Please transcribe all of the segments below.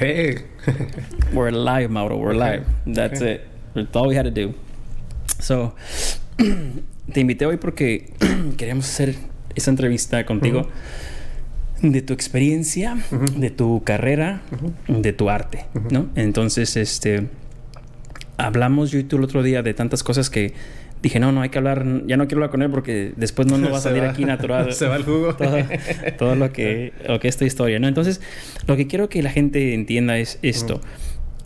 Hey. We're live, Mauro. We're live. That's it. That's all we had to do. So, te invité hoy porque queríamos hacer esa entrevista contigo de tu experiencia, de tu carrera, de tu arte, ¿no? Entonces, este, hablamos yo y tú el otro día de tantas cosas que dije, no, no hay que hablar, ya no quiero hablar con él porque después no nos va a salir va. aquí natural. Se va el jugo. Todo, todo lo que, lo que es esta historia, ¿no? Entonces, lo que quiero que la gente entienda es esto.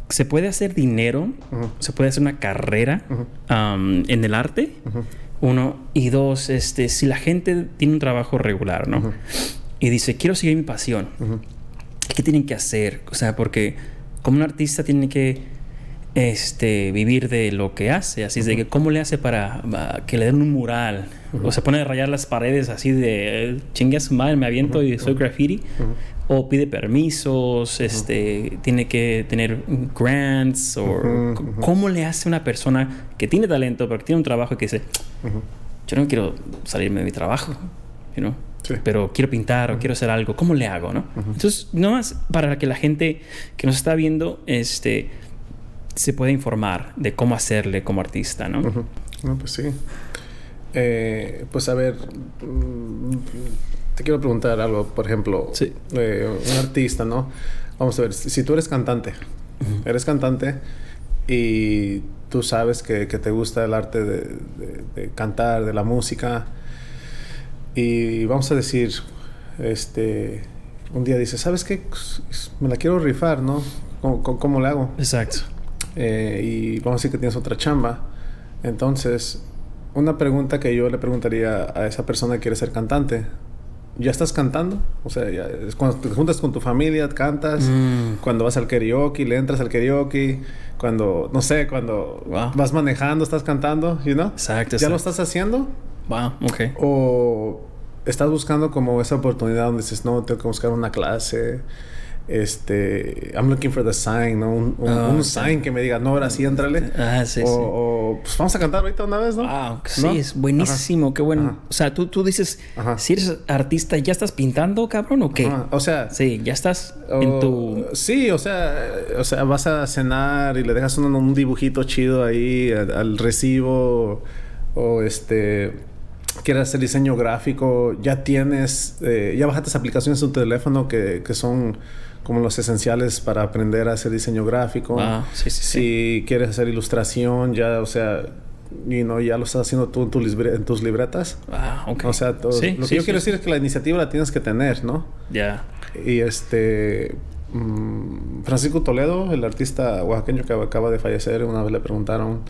Se puede hacer dinero, se puede hacer una carrera um, en el arte, uno. Y dos, este, si la gente tiene un trabajo regular, ¿no? Y dice, quiero seguir mi pasión. ¿Qué tienen que hacer? O sea, porque como un artista tiene que este, vivir de lo que hace. Así es de que, ¿cómo le hace para que le den un mural? O se pone a rayar las paredes así de, chingue a su madre, me aviento y soy graffiti. O pide permisos, este, tiene que tener grants, o. ¿cómo le hace una persona que tiene talento, pero que tiene un trabajo y que dice, yo no quiero salirme de mi trabajo, you know? Sí. pero quiero pintar o quiero hacer algo, ¿cómo le hago, no? Entonces, no más para que la gente que nos está viendo, este, se pueda informar de cómo hacerle como artista, ¿no? No, pues sí. Eh, pues a ver, mm, te quiero preguntar algo, por ejemplo, Sí. eh, un artista, ¿no? Vamos a ver, si tú eres cantante, eres cantante y tú sabes que, que te gusta el arte de, de- de cantar, de la música, y vamos a decir, este, un día dices, ¿sabes qué? Me la quiero rifar, ¿no? ¿Cómo, cómo- cómo le hago? Exacto. Eh, y vamos a decir que tienes otra chamba. Entonces, una pregunta que yo le preguntaría a esa persona que quiere ser cantante. ¿Ya estás cantando? O sea, ya es cuando te juntas con tu familia, cantas. Mm. Cuando vas al karaoke, le entras al karaoke. Cuando, no sé, cuando Wow. vas manejando, estás cantando, you know? Exacto, ¿Ya lo estás haciendo? Wow, ok. ¿O estás buscando como esa oportunidad donde dices, no, tengo que buscar una clase? Este, I'm looking for the sign, ¿no? Un, un- Ah, un sign que me diga, no, ahora sí, entrale. Ah, sí, o, sí. o, pues vamos a cantar ahorita una vez, ¿no? Wow, sí, ¿No? es buenísimo, qué bueno. Ajá. O sea, tú, tú dices, Ajá. si eres artista, ¿ya estás pintando, cabrón, o qué? O sea, Sí, ya estás o- en tu... sí, o sea, o sea, vas a cenar y le dejas un, un dibujito chido ahí al, al recibo o este quieres hacer diseño gráfico, ya tienes, eh, ya bajaste aplicaciones en tu teléfono que, que son como los esenciales para aprender a hacer diseño gráfico. Wow, sí, sí, sí. Si quieres hacer ilustración, ya, o sea, you know, ya lo estás haciendo tú en, tu libre- en tus libretas. Ah, ok. O sea, todo- Sí, lo que sí, yo sí, quiero decir es que la iniciativa la tienes que tener, ¿no? Ya. Y este mm, Francisco Toledo, el artista oaxaqueño que acaba de fallecer, una vez le preguntaron,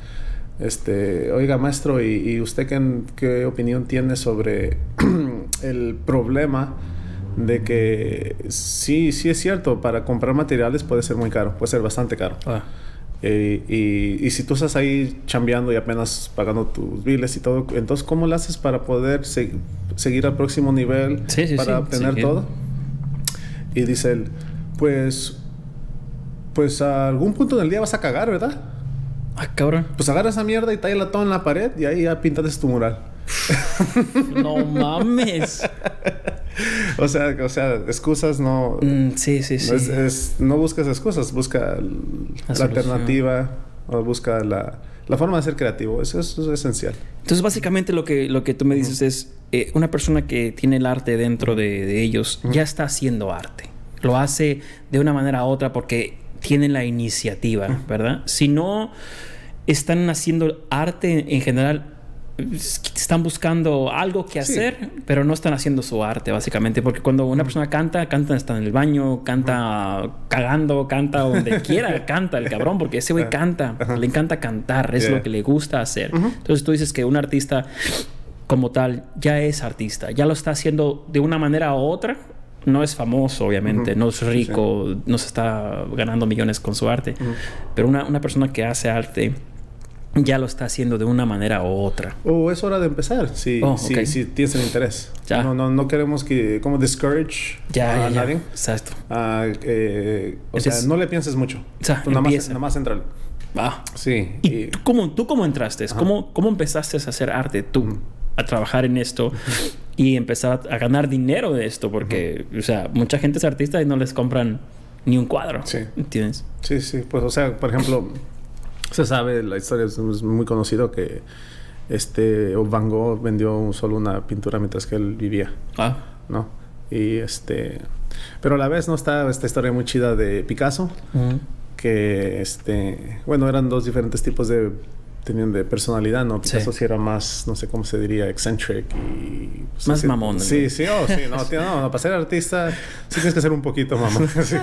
este, oiga maestro, ¿y, y usted qué, qué opinión tiene sobre el problema de que sí, sí es cierto, para comprar materiales puede ser muy caro, puede ser bastante caro. Ah, Eh, y, y si tú estás ahí chambeando y apenas pagando tus biles y todo, entonces ¿cómo lo haces para poder se- seguir al próximo nivel Sí, sí, para sí, obtener todo? Y dice él, pues, pues a algún punto del día vas a cagar, ¿verdad? ah, cabrón. Pues agarra esa mierda y tállala todo en la pared y ahí ya pintas tu mural. No mames. O sea, o sea, excusas no... Mm, sí, sí, sí. no, es- es- no buscas excusas, busca la, alternativa o busca la, la forma de ser creativo. Eso, es- eso es esencial. Entonces, básicamente lo que, lo que tú me dices es, eh, una persona que tiene el arte dentro de, de ellos ya está haciendo arte. Lo hace de una manera u otra porque tiene la iniciativa, ¿verdad? Si no están haciendo arte en general, están buscando algo que Sí. hacer, pero no están haciendo su arte, básicamente. Porque cuando una persona canta, canta está en el baño, canta cagando, canta donde quiera, canta el cabrón, porque ese güey canta, le encanta cantar, es Yeah. lo que le gusta hacer. Entonces tú dices que un artista como tal ya es artista, ya lo está haciendo de una manera u otra. No es famoso, obviamente, no es rico, no se está ganando millones con su arte, pero una, una persona que hace arte ya lo está haciendo de una manera u otra. O es hora de empezar, si, Oh, si, si tienes el interés. Ya. No, no, no queremos que como discourage Ya, a ya, nadie. Exacto. Ah, eh, o Entonces- sea, no le pienses mucho. O sea, nada más, nada más entrale. Ah. Sí. ¿Y y- tú cómo, tú cómo entraste? ¿Cómo, ¿Cómo empezaste a hacer arte tú? A trabajar en esto y empezar a, a ganar dinero de esto. Porque, o sea, mucha gente es artista y no les compran ni un cuadro. Sí. ¿Entiendes? Sí, sí. Pues, o sea, por ejemplo, se sabe, la historia es muy conocido que este Van Gogh vendió solo una pintura mientras que él vivía, Ah, ¿no? Y este... Pero a la vez no está esta historia muy chida de Picasso, ujú. que este... Bueno, eran dos diferentes tipos de... Tenían de personalidad, ¿no? Picasso sí era más, no sé cómo se diría, eccentric y... pues, Más mamón, Sí, ¿no? sí, oh, sí. No, tío, no, no, para ser artista sí tienes que ser un poquito mamón. Sí,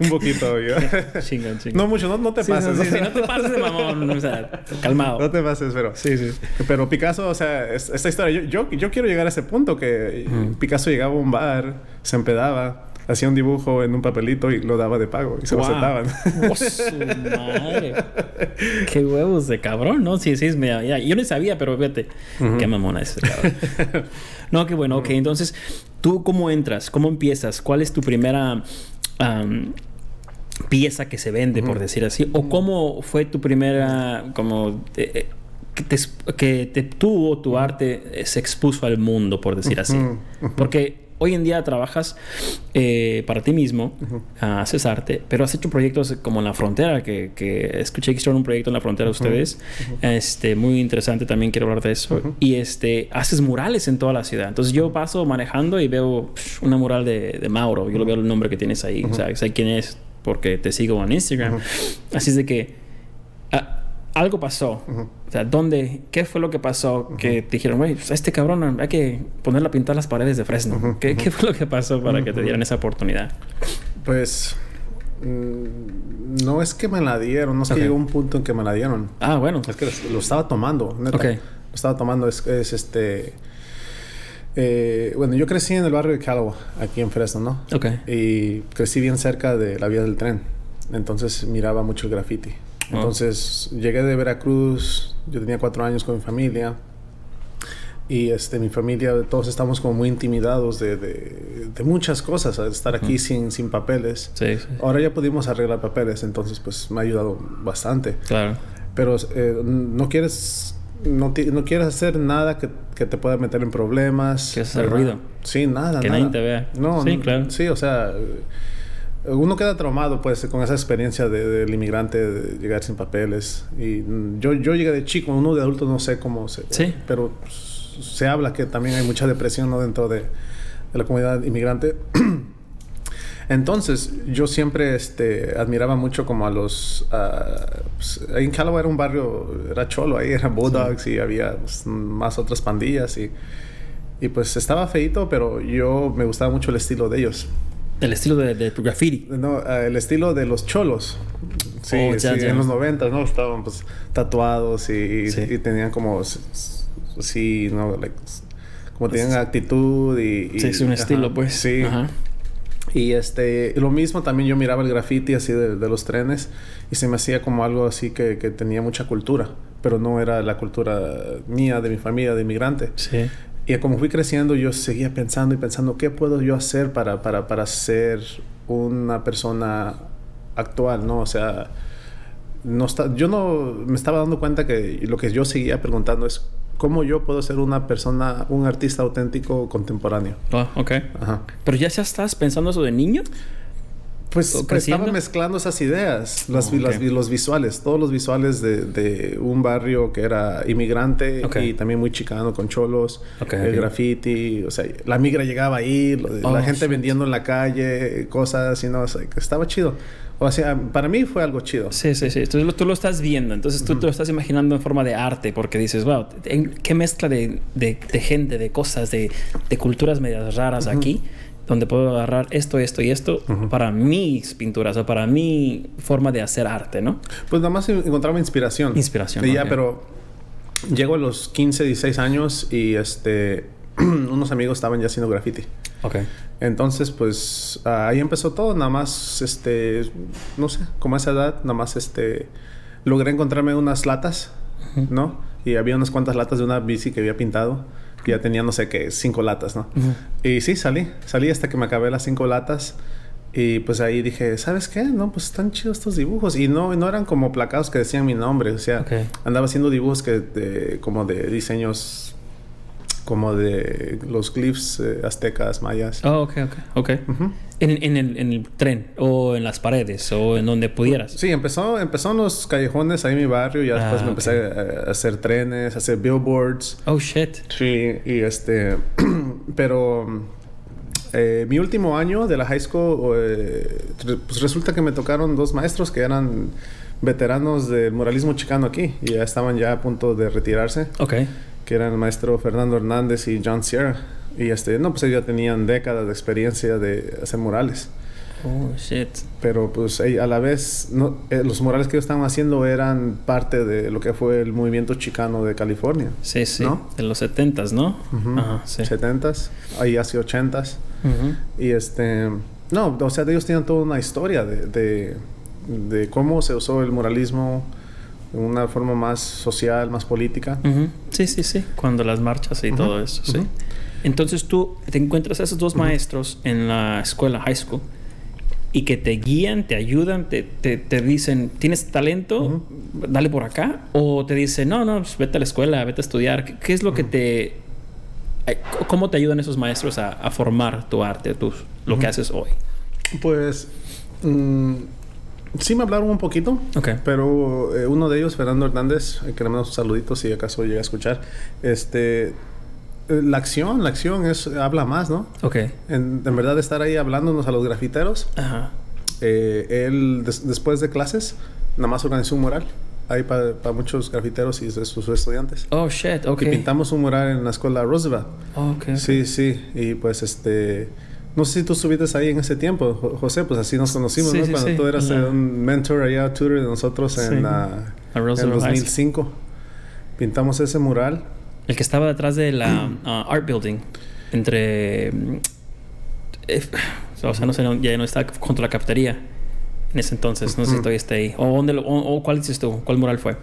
un poquito, yo. Chingón, chingón. No mucho, no, no te Sí, pases. sí, sí, sí, no te pases de mamón. O sea, calmado. No te pases, pero... Sí, sí. Pero Picasso, o sea, es- esta historia, yo, yo, yo quiero llegar a ese punto que. Picasso llegaba a un bar, se empedaba, hacía un dibujo en un papelito y lo daba de pago y se Wow. lo aceptaban. ¡Oh, su madre! ¡Qué huevos de cabrón! No, sí, sí, media- ya. Yo no sabía, pero fíjate. Qué mamona es ese cabrón. no, qué bueno. Ok, entonces, ¿tú cómo entras? ¿Cómo empiezas? ¿Cuál es tu primera pieza que se vende, por decir así? ¿O cómo fue tu primera, como... eh, eh, que te, que te- tú o tu arte se expuso al mundo, por decir así? Porque hoy en día trabajas eh, para ti mismo, ah, haces arte, pero has hecho proyectos como en la frontera, que, que escuché que hicieron un proyecto en la frontera ustedes, este, muy interesante, también quiero hablar de eso, y este, haces murales en toda la ciudad. Entonces yo paso manejando y veo una mural de, de Mauro, yo lo veo el nombre que tienes ahí, o sea, sé quién es porque te sigo en Instagram. Así es de que ah, algo pasó. O sea, ¿dónde? ¿Qué fue lo que pasó? Que te dijeron, güey, pues, este cabrón hay que ponerle a pintar las paredes de Fresno. ¿Qué, qué fue lo que pasó para que te dieran esa oportunidad? Pues mm, no es que me la dieron, no es Ok. que llegó un punto en que me la dieron. Ah, bueno. Es que lo, estaba tomando, neta. Ok. Lo estaba tomando, es, es este... eh, bueno, yo crecí en el barrio de Callaway, aquí en Fresno, ¿no? Ok. Y crecí bien cerca de la vía del tren. Entonces miraba mucho el graffiti. Oh. Entonces llegué de Veracruz, yo tenía cuatro años con mi familia. Y este, mi familia, todos estamos como muy intimidados de, de, de muchas cosas, estar aquí sin, sin papeles. Sí, sí. Ahora ya pudimos arreglar papeles, entonces pues me ha ayudado bastante. Claro. Pero eh, no quieres no, quieres hacer nada que, que te pueda meter en problemas. Quieres hacer ruido. Sí, nada. Que nada. nadie te vea. No, Sí, claro. Sí, o sea, uno queda traumado pues con esa experiencia de- del inmigrante de llegar sin papeles. Y mm, yo, yo llegué de chico, uno de adulto no sé cómo se... Sí. Pero se habla que también hay mucha depresión ¿no? dentro de, de la comunidad inmigrante. Entonces, yo siempre este, admiraba mucho como a los... ah, pues, en Callaway era un barrio, era cholo, ahí eran Bulldogs y había pues, más otras pandillas y, y pues estaba feito, pero yo me gustaba mucho el estilo de ellos. El estilo de, de tu graffiti. No, ah, el estilo de los cholos. Sí, Oh, ya, sí, ya. en los 90, ¿no? Estaban pues tatuados y, Sí. y tenían como... Sí, ¿no? Like, como tenían actitud y... y- Sí, es un ajá, estilo, pues. Sí. Ajá. Y este, lo mismo también yo miraba el graffiti así de, de los trenes y se me hacía como algo así que, que tenía mucha cultura, pero no era la cultura mía, de mi familia, de inmigrante. Sí. Y como fui creciendo, yo seguía pensando y pensando, ¿qué puedo yo hacer para, para, para ser una persona actual, no? O sea, no está, yo no me estaba dando cuenta que lo que yo seguía preguntando es, ¿cómo yo puedo ser una persona, un artista auténtico contemporáneo? Oh, ok. Ajá. Pero ya ya estás pensando eso de niño. Pues ¿O estaba mezclando esas ideas, las, Oh, las los visuales, todos los visuales de, de un barrio que era inmigrante y también muy chicano con cholos, el ok. graffiti, o sea, la migra llegaba ahí, de- Oh, la gente shit. vendiendo en la calle, cosas y no, o sea, que estaba chido. O sea, para mí fue algo chido. Sí, sí, sí. Entonces tú lo estás viendo. Entonces tú te lo estás imaginando en forma de arte porque dices, wow, ¿en qué mezcla de, de- de gente, de cosas, de, de culturas medias raras aquí, donde puedo agarrar esto, esto y esto para mis pinturas o para mi forma de hacer arte, ¿no? Pues nada más encontraba inspiración. Inspiración, Y ya, pero llego a los 15, 16 años y este unos amigos estaban ya haciendo graffiti. Ok. Entonces, pues ah, ahí empezó todo, nada más, este, no sé, como a esa edad, nada más, este, logré encontrarme unas latas, ¿no? Y había unas cuantas latas de una bici que había pintado, que ya tenía, no sé qué, cinco latas, ¿no? Y sí, salí, salí hasta que me acabé las cinco latas. Y pues ahí dije, ¿sabes qué? No, pues están chidos estos dibujos. Y no, no eran como placados que decían mi nombre. O sea, Ok. andaba haciendo dibujos que de- como de diseños como de los glyphs eh, aztecas, mayas. Oh, ok, ok, ok. En, en el, en el tren o en las paredes o en donde pudieras. Sí, empezó, empezó en los callejones ahí en mi barrio. Ya después Ah, me empecé a, a hacer trenes, a hacer billboards. Oh, shit. Sí, y este... pero... eh, mi último año de la high school, eh, pues resulta que me tocaron dos maestros que eran veteranos del muralismo chicano aquí y ya estaban ya a punto de retirarse, Ok. Que eran el maestro Fernando Hernández y John Sierra. Y este, no, pues ellos ya tenían décadas de experiencia de hacer murales. Oh, shit. Pero pues a la vez, no, eh, los murales que ellos estaban haciendo eran parte de lo que fue el movimiento chicano de California. Sí, sí. ¿No? De los setentas, ¿no? Ujú. Ajá, sí. 70s, ahí hace 80s. Ujú. Y este, no, o sea, ellos tienen toda una historia de, de, de cómo se usó el muralismo una forma más social, más política. Sí, sí, sí. Cuando las marchas y todo eso, sí. Entonces tú te encuentras a esos dos maestros en la escuela, high school, y que te guían, te ayudan, te, te, te dicen, ¿tienes talento? Dale por acá. O te dicen, no, no, pues vete a la escuela, vete a estudiar. ¿Qué, qué es lo que te... ¿Cómo te ayudan esos maestros a, a formar tu arte, tus, lo que haces hoy? Pues, mm, sí me hablaron un poquito. Pero eh, uno de ellos, Fernando Hernández, eh, que le mando un saludito si acaso llega a escuchar, este, eh, la acción, la acción es, habla más, ¿no? Ok. En, en verdad estar ahí hablándonos a los grafiteros, Ajá. eh, él des- después de clases nada más organizó un mural ahí para muchos grafiteros y sus estudiantes. Oh, shit, ok. Y pintamos un mural en la escuela Roosevelt. Oh, ok, ok. Sí, sí, y pues este... No sé si tú estuviste ahí en ese tiempo, Jo- José, pues así nos conocimos, Sí, ¿no? sí, Cuando sí. tú eras eh, un mentor allá, tutor de nosotros en, la, A en Roosevelt High School. 2005. Pintamos ese mural. El que estaba detrás de la ah, Art Building. Entre. mm, eh, o sea, no sé, no- ya no está contra la cafetería. En ese entonces, no sé si todavía está ahí. ¿O, dónde lo- o- o cuál dices tú? ¿Cuál mural fue?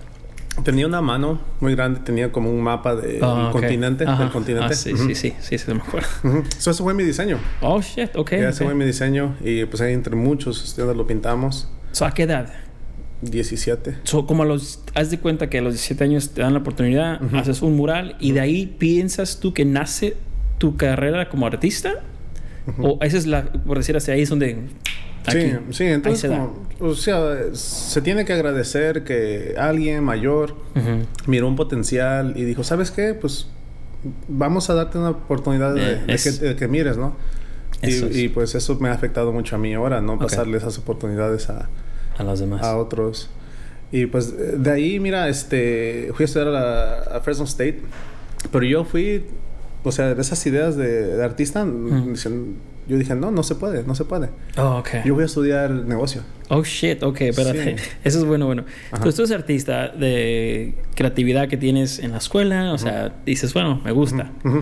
Tenía una mano muy grande, tenía como un mapa del Ah, ok. continente. Ajá. Del continente. Ah, sí, Ujú. sí, sí, sí, sí, me acuerdo. Ujú. So, ese fue mi diseño. Oh, shit, ok. Ya ese ok. fue mi diseño y pues ahí entre muchos estudiantes lo pintamos. So, ¿A qué edad? 17. So, como a los. Haz de cuenta que a los 17 años te dan la oportunidad, Ujú. haces un mural y de ahí piensas tú que nace tu carrera como artista. O esa es la. Por decir así, ahí es donde. Sí, aquí, sí, entonces se como, o sea, se tiene que agradecer que alguien mayor Ujú. miró un potencial y dijo, ¿sabes qué? Pues vamos a darte una oportunidad de, Eh, de que, de que mires, ¿no? Y, pues eso me ha afectado mucho a mí ahora, ¿no? Pasarle esas oportunidades a, A los demás. a otros. Y pues de ahí, mira, este, fui a estudiar a, Fresno State, pero yo fui, o sea, de esas ideas de, de artista, yo dije, no, no se puede, no se puede. Oh, ok. Yo voy a estudiar negocio. Oh, shit, ok, espérate. Sí. Eso es bueno, bueno. Ajá. Tú eres artista de creatividad que tienes en la escuela, o sea, dices, bueno, me gusta. Ujú.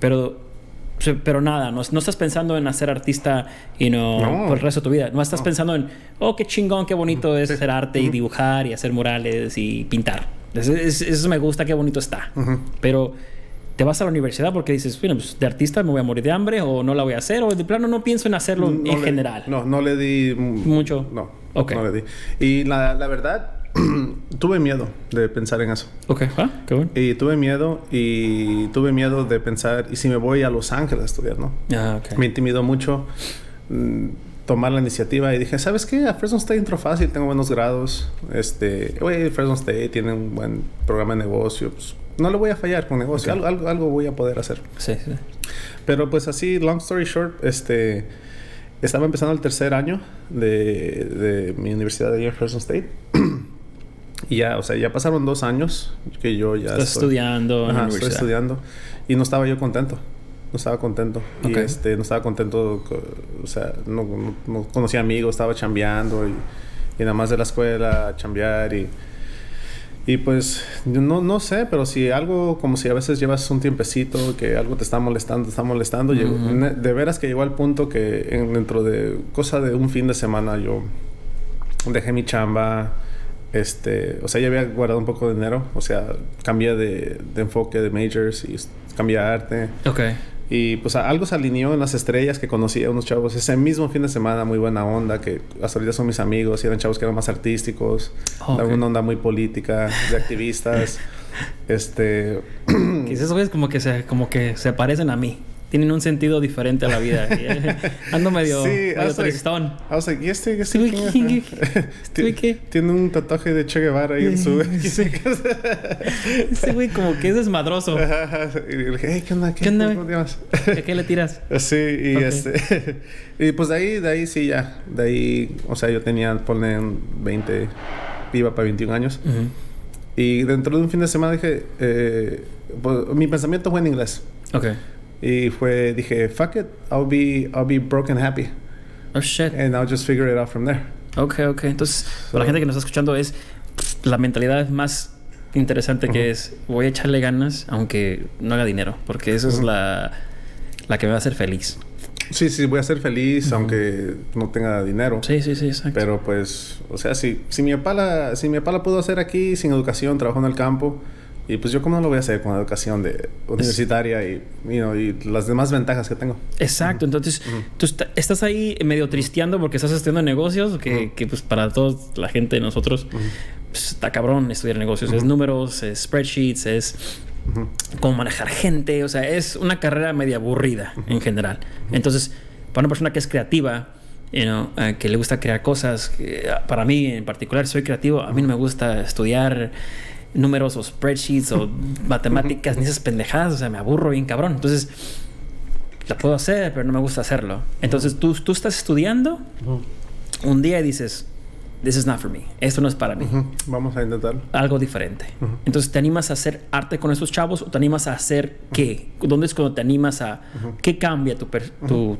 Pero, se- pero nada, no, no estás pensando en hacer artista y no, No. por el resto de tu vida. No estás pensando en, oh, qué chingón, qué bonito es Sí. hacer arte y dibujar y hacer murales y pintar. Eso, es- eso me gusta, qué bonito está. Ujú. Pero te vas a la universidad porque dices, bueno, pues de artista me voy a morir de hambre o no la voy a hacer o de plano no pienso en hacerlo No en le- general. No, no le di Mucho. No, Ok. no le di. Y la, la verdad, tuve miedo de pensar en eso. Ok, ah, qué bueno. Y tuve miedo y tuve miedo de pensar, ¿y si me voy a Los Ángeles a estudiar, no? Ah, ok. Me intimidó mucho mm, tomar la iniciativa y dije, ¿sabes qué? A Fresno State entro fácil, tengo buenos grados. Este, oye, Fresno State tiene un buen programa de negocio. No le voy a fallar con negocio, Ok. algo, algo, algo voy a poder hacer. Sí, sí. Pero pues así, long story short, este, estaba empezando el tercer año de, de mi universidad de Fresno State. y ya, o sea, ya pasaron dos años que yo ya Estás estoy- estudiando Ajá, estoy estudiando. Y no estaba yo contento. No estaba contento. Y este, no estaba contento. co- O sea, no, no- no conocía amigos, estaba chambeando y, y nada más de la escuela, chambear y. Y pues, no, no sé, pero si algo, como si a veces llevas un tiempecito, que algo te está molestando, te está molestando, ne- de veras que llegó al punto que en- dentro de cosa de un fin de semana yo dejé mi chamba, este, o sea, ya había guardado un poco de dinero, o sea, cambié de, de enfoque de majors y cambié a arte. Ok. Y pues algo se alineó en las estrellas que conocí a unos chavos ese mismo fin de semana, muy buena onda, que hasta ahorita son mis amigos y eran chavos que eran más artísticos, Oh, de ok. una onda muy política, de activistas. Este. Esos güeyes como que se, como que se parecen a mí. Tienen un sentido diferente a la vida. Ando medio, Sí, medio was like- tristón. I was like, ¿y este, este Este qué? Tiene un tatuaje de Che Guevara ahí en su. Ese güey como que es desmadroso. Ajá, y le dije, hey, ¿qué onda? ¿Qué onda, ¿Cómo te llamas? ¿A qué le tiras? Sí, y este. y pues de ahí, de ahí sí, ya. De ahí, o sea, yo tenía, ponle un 20, iba para 21 años. Y dentro de un fin de semana dije, eh, pues, mi pensamiento fue en inglés. Ok. Y fue, dije, fuck it, I'll be, I'll be broken happy. Oh, shit. And I'll just figure it out from there. Ok, ok. Entonces, para la gente que nos está escuchando es la mentalidad más interesante que es voy a echarle ganas aunque no haga dinero, porque esa es Ujú. la, la que me va a hacer feliz. Sí, sí, voy a ser feliz aunque no tenga dinero. Sí, sí, sí, exacto. Pero pues, o sea, si, si mi papá la, si mi pudo hacer aquí sin educación, trabajó en el campo, y pues yo cómo no lo voy a hacer con educación de universitaria y, you know, y las demás ventajas que tengo. Exacto, entonces Ujú. tú est- estás ahí medio tristeando porque estás estudiando negocios, que, Ujú. que pues para toda la gente de nosotros pues, está cabrón estudiar negocios, es números, es spreadsheets, es cómo manejar gente, o sea, es una carrera media aburrida en general. Entonces, para una persona que es creativa, you know, eh, que le gusta crear cosas, que, ah, para mí en particular soy creativo, a mí no me gusta estudiar números o spreadsheets o matemáticas ni esas pendejadas, o sea, me aburro bien cabrón. Entonces, la puedo hacer, pero no me gusta hacerlo. Entonces, tú, tú estás estudiando un día y dices, this is not for me, esto no es para mí Ujú. Vamos a intentarlo. algo diferente. Ujú. Entonces, ¿te animas a hacer arte con esos chavos o te animas a hacer qué? ¿Dónde es cuando te animas a... ¿Qué cambia tu... per- tu-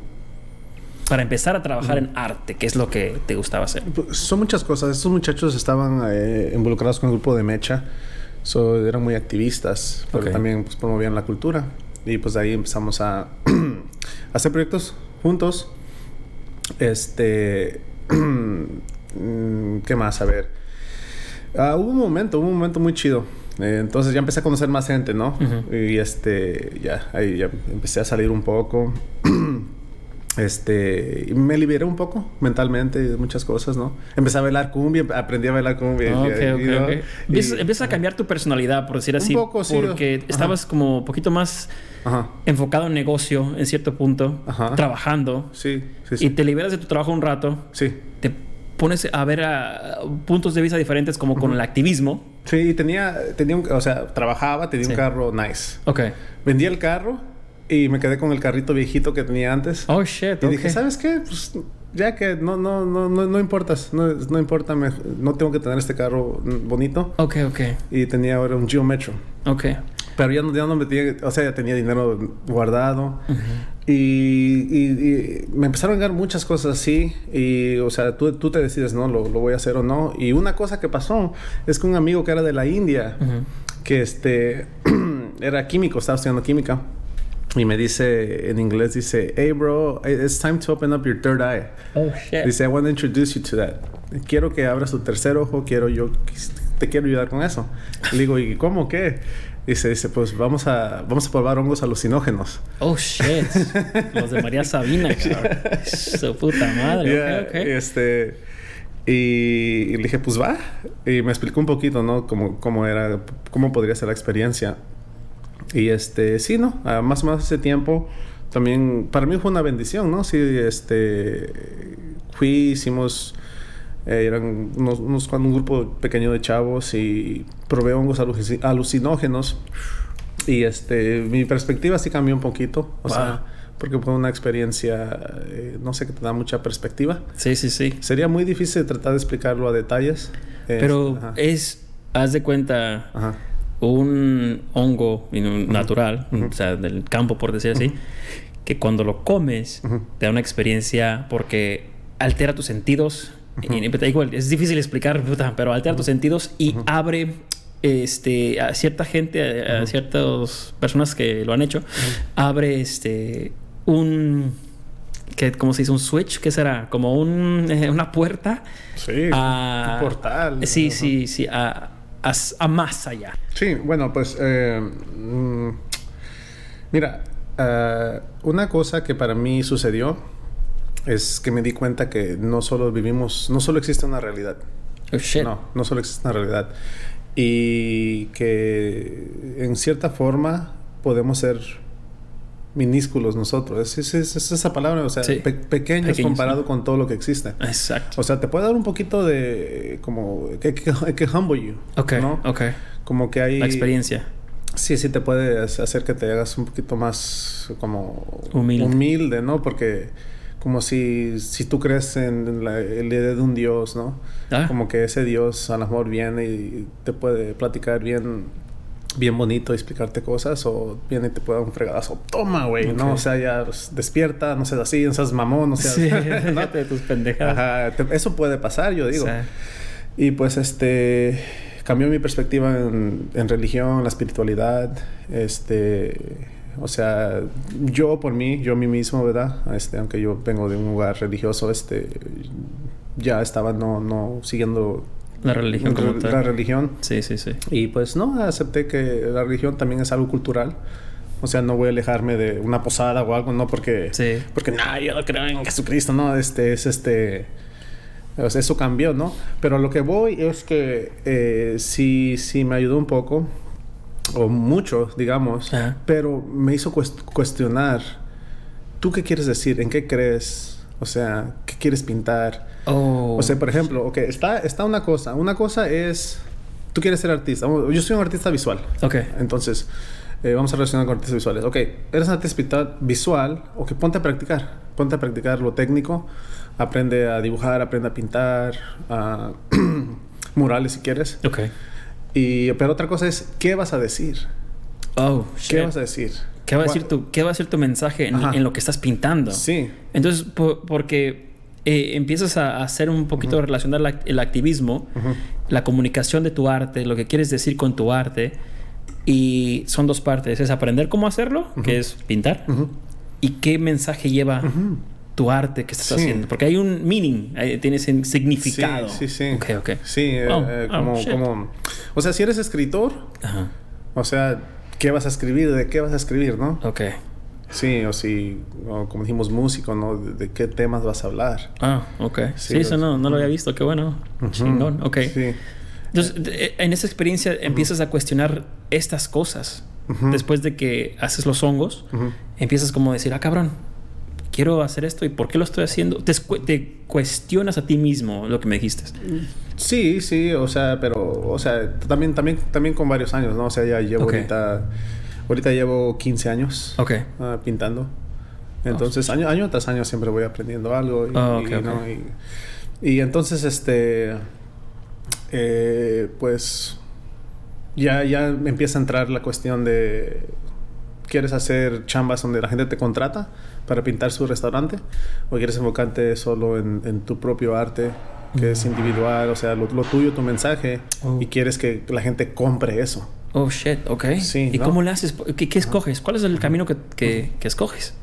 para empezar a trabajar en arte? ¿Qué es lo que te gustaba hacer? Pues, Son muchas cosas. Estos muchachos estaban eh, involucrados con el grupo de Mecha. So, eran muy activistas, pero Ok. también pues, promovían la cultura. Y pues de ahí empezamos a, hacer proyectos juntos. Este. ¿Qué más? A ver. Ah, hubo un momento, hubo un momento muy chido. Eh, entonces ya empecé a conocer más gente, ¿no? Ujú. Y este, ya, ahí ya empecé a salir un poco. Este, me liberé un poco mentalmente de muchas cosas, ¿no? Empecé a bailar cumbia, aprendí a bailar cumbia. Ok, y- ok, y, ¿no? ok. Y- Empiezas, empiezas a cambiar tu personalidad, por decir Un así. poco, sí. Porque Ajá. estabas como un poquito más Ajá, enfocado en negocio en cierto punto, Ajá. trabajando, sí, sí, sí. y te liberas de tu trabajo un rato, Sí, te pones a ver a puntos de vista diferentes como con el activismo. sí, tenía, tenía un, o sea, trabajaba, tenía Sí. un carro nice. Ok. Vendí el carro y me quedé con el carrito viejito que tenía antes. Oh, shit. y dije, ¿sabes qué? Pues ya que no, no, no, no, no importas, no, no importa, me- no tengo que tener este carro bonito. Ok, ok. Y tenía ahora un Geo Metro. Ok. Pero ya no, ya no me tenía, o sea, ya tenía dinero guardado. y, y- y me empezaron a llegar muchas cosas así. Y, o sea, tú, tú te decides, ¿no? Lo, lo voy a hacer o no. Y una cosa que pasó es que un amigo que era de la India, que este, era químico, estaba estudiando química. Y me dice en inglés, dice, hey bro, it's time to open up your third eye. Oh, shit. Dice, I want to introduce you to that. Quiero que abras tu tercer ojo, quiero yo, te quiero ayudar con eso. Le digo, ¿y cómo qué? Dice, dice, pues vamos a, vamos a probar hongos alucinógenos. Oh, shit. Los de María Sabina, cabrón. Su puta madre. Yeah, Ok, ok. Este, y, y le dije, pues va. Y me explicó un poquito, ¿no? Cómo, cómo era, cómo podría ser la experiencia. Y este, sí, ¿no? Ah, más o menos ese tiempo también, para mí fue una bendición, ¿no? Sí, este, fui, hicimos, eh, eran unos, unos un grupo pequeño de chavos y probé hongos aluci- alucinógenos. Y este, mi perspectiva sí cambió un poquito, o Wow. sea, porque fue una experiencia, eh, no sé, que te da mucha perspectiva. Sí, sí, sí. Sería muy difícil tratar de explicarlo a detalles. Es- Pero ajá, es, haz de cuenta, ajá, un hongo natural, o sea, del campo, por decir así, que cuando lo comes te da una experiencia porque altera tus sentidos. y, y- igual, es difícil explicar, pero altera tus sentidos y abre este, a cierta gente, a, a ciertas personas que lo han hecho, abre este, un. Que, ¿Cómo se dice? ¿Un switch? ¿Qué será? Como un, eh, una puerta Sí, a... un portal. Sí, sí, sí. A, a, a más allá. Sí, bueno, pues eh, mm, mira, eh, una cosa que para mí sucedió es que me di cuenta que no solo vivimos, no solo existe una realidad. Oh, shit. No, no solo existe una realidad. y que en cierta forma podemos ser minúsculos nosotros. Es, es, es esa palabra, o sea, Sí. pe- pequeños Pequeños, comparado ¿no? con todo lo que existe. Exacto. O sea, te puede dar un poquito de como que, que, que humble you, ok, ¿no? ok. Como que hay La experiencia. Sí, sí te puede hacer que te hagas un poquito más como Humilde. humilde, ¿no? Porque como si, si tú crees en la, la idea de un Dios, ¿no? Ah, Como que ese Dios a lo mejor viene y te puede platicar bien, bien bonito, explicarte cosas, o viene y te puede dar un fregadazo. Toma, güey, ¿no? O sea, ya pues, despierta, no seas así, no seas mamón, no seas... sí, ¿no? de tus pendejadas. Ajá, te- eso puede pasar, yo digo. Sí. Y pues este cambió mi perspectiva en, en religión, la espiritualidad, este, o sea, yo por mí, yo a mí mismo, ¿verdad? Este, aunque yo vengo de un lugar religioso, este, ya estaba no, no siguiendo La religión como la tal. religión Sí, sí, sí. y pues no, acepté que la religión también es algo cultural. O sea, no voy a alejarme de una posada o algo, no porque Sí. porque no, yo no creo en Jesucristo, no, este es este o sea, eso cambió, ¿no? Pero lo que voy es que eh, sí, sí me ayudó un poco, o mucho, digamos, Ajá. pero me hizo cuest- cuestionar, ¿tú qué quieres decir? ¿En qué crees? O sea, ¿qué quieres pintar? Oh. O sea, por ejemplo, ok, está, está una cosa. Una cosa es, tú quieres ser artista. Yo soy un artista visual. Ok. Entonces, eh, vamos a relacionar con artistas visuales. Ok, eres un artista visual, ok, ponte a practicar. Ponte a practicar lo técnico. Aprende a dibujar, aprende a pintar, a murales si quieres. Ok. Y, pero otra cosa es, ¿qué vas a decir? Oh, ¿Qué shit. vas a decir? ¿Qué va a decir tu, qué va a ser tu mensaje en, lo que estás pintando? Sí, Entonces, po- porque eh, empiezas a a hacer un poquito de relacionar la- el activismo, Ujú. la comunicación de tu arte, lo que quieres decir con tu arte, y son dos partes: es aprender cómo hacerlo, que es pintar, y qué mensaje lleva tu arte que estás Sí. haciendo. Porque hay un meaning, tiene significado. Sí, sí, sí. Ok, ok. Sí, eh, Oh, eh, oh, como, como... O sea, si eres escritor, Ajá. o sea, ¿qué vas a escribir? ¿De qué vas a escribir, no? Ok. Sí, o si, o como dijimos, músico, ¿no? ¿De, de qué temas vas a hablar? Ah, ok. Sí, Sí, eso no, no lo había visto. Qué bueno. Ujú. Chingón. Ok. Sí. Entonces, de- en esa experiencia empiezas a cuestionar estas cosas. Ujú. Después de que haces los hongos, Ujú. empiezas como a decir, ah, cabrón, quiero hacer esto y por qué lo estoy haciendo. Te, te cuestionas a ti mismo lo que me dijiste. Sí, sí, o sea, pero, o sea, también, también, también con varios años, ¿no? O sea, ya llevo Ok. ahorita, ahorita llevo 15 años ah, pintando. Entonces, año, año tras año siempre voy aprendiendo algo. Y, ok. ¿no? y, y entonces, este, eh, pues, ya, ya empieza a entrar la cuestión de, ¿quieres hacer chambas donde la gente te contrata para pintar su restaurante? ¿O quieres enfocarte solo en, en tu propio arte, que es individual, o sea, lo, lo tuyo, tu mensaje, Oh. y quieres que la gente compre eso? Oh, shit, ok. Sí, ¿Y ¿no? cómo le haces? ¿Qué, qué escoges? ¿Cuál es el camino que, que- que escoges?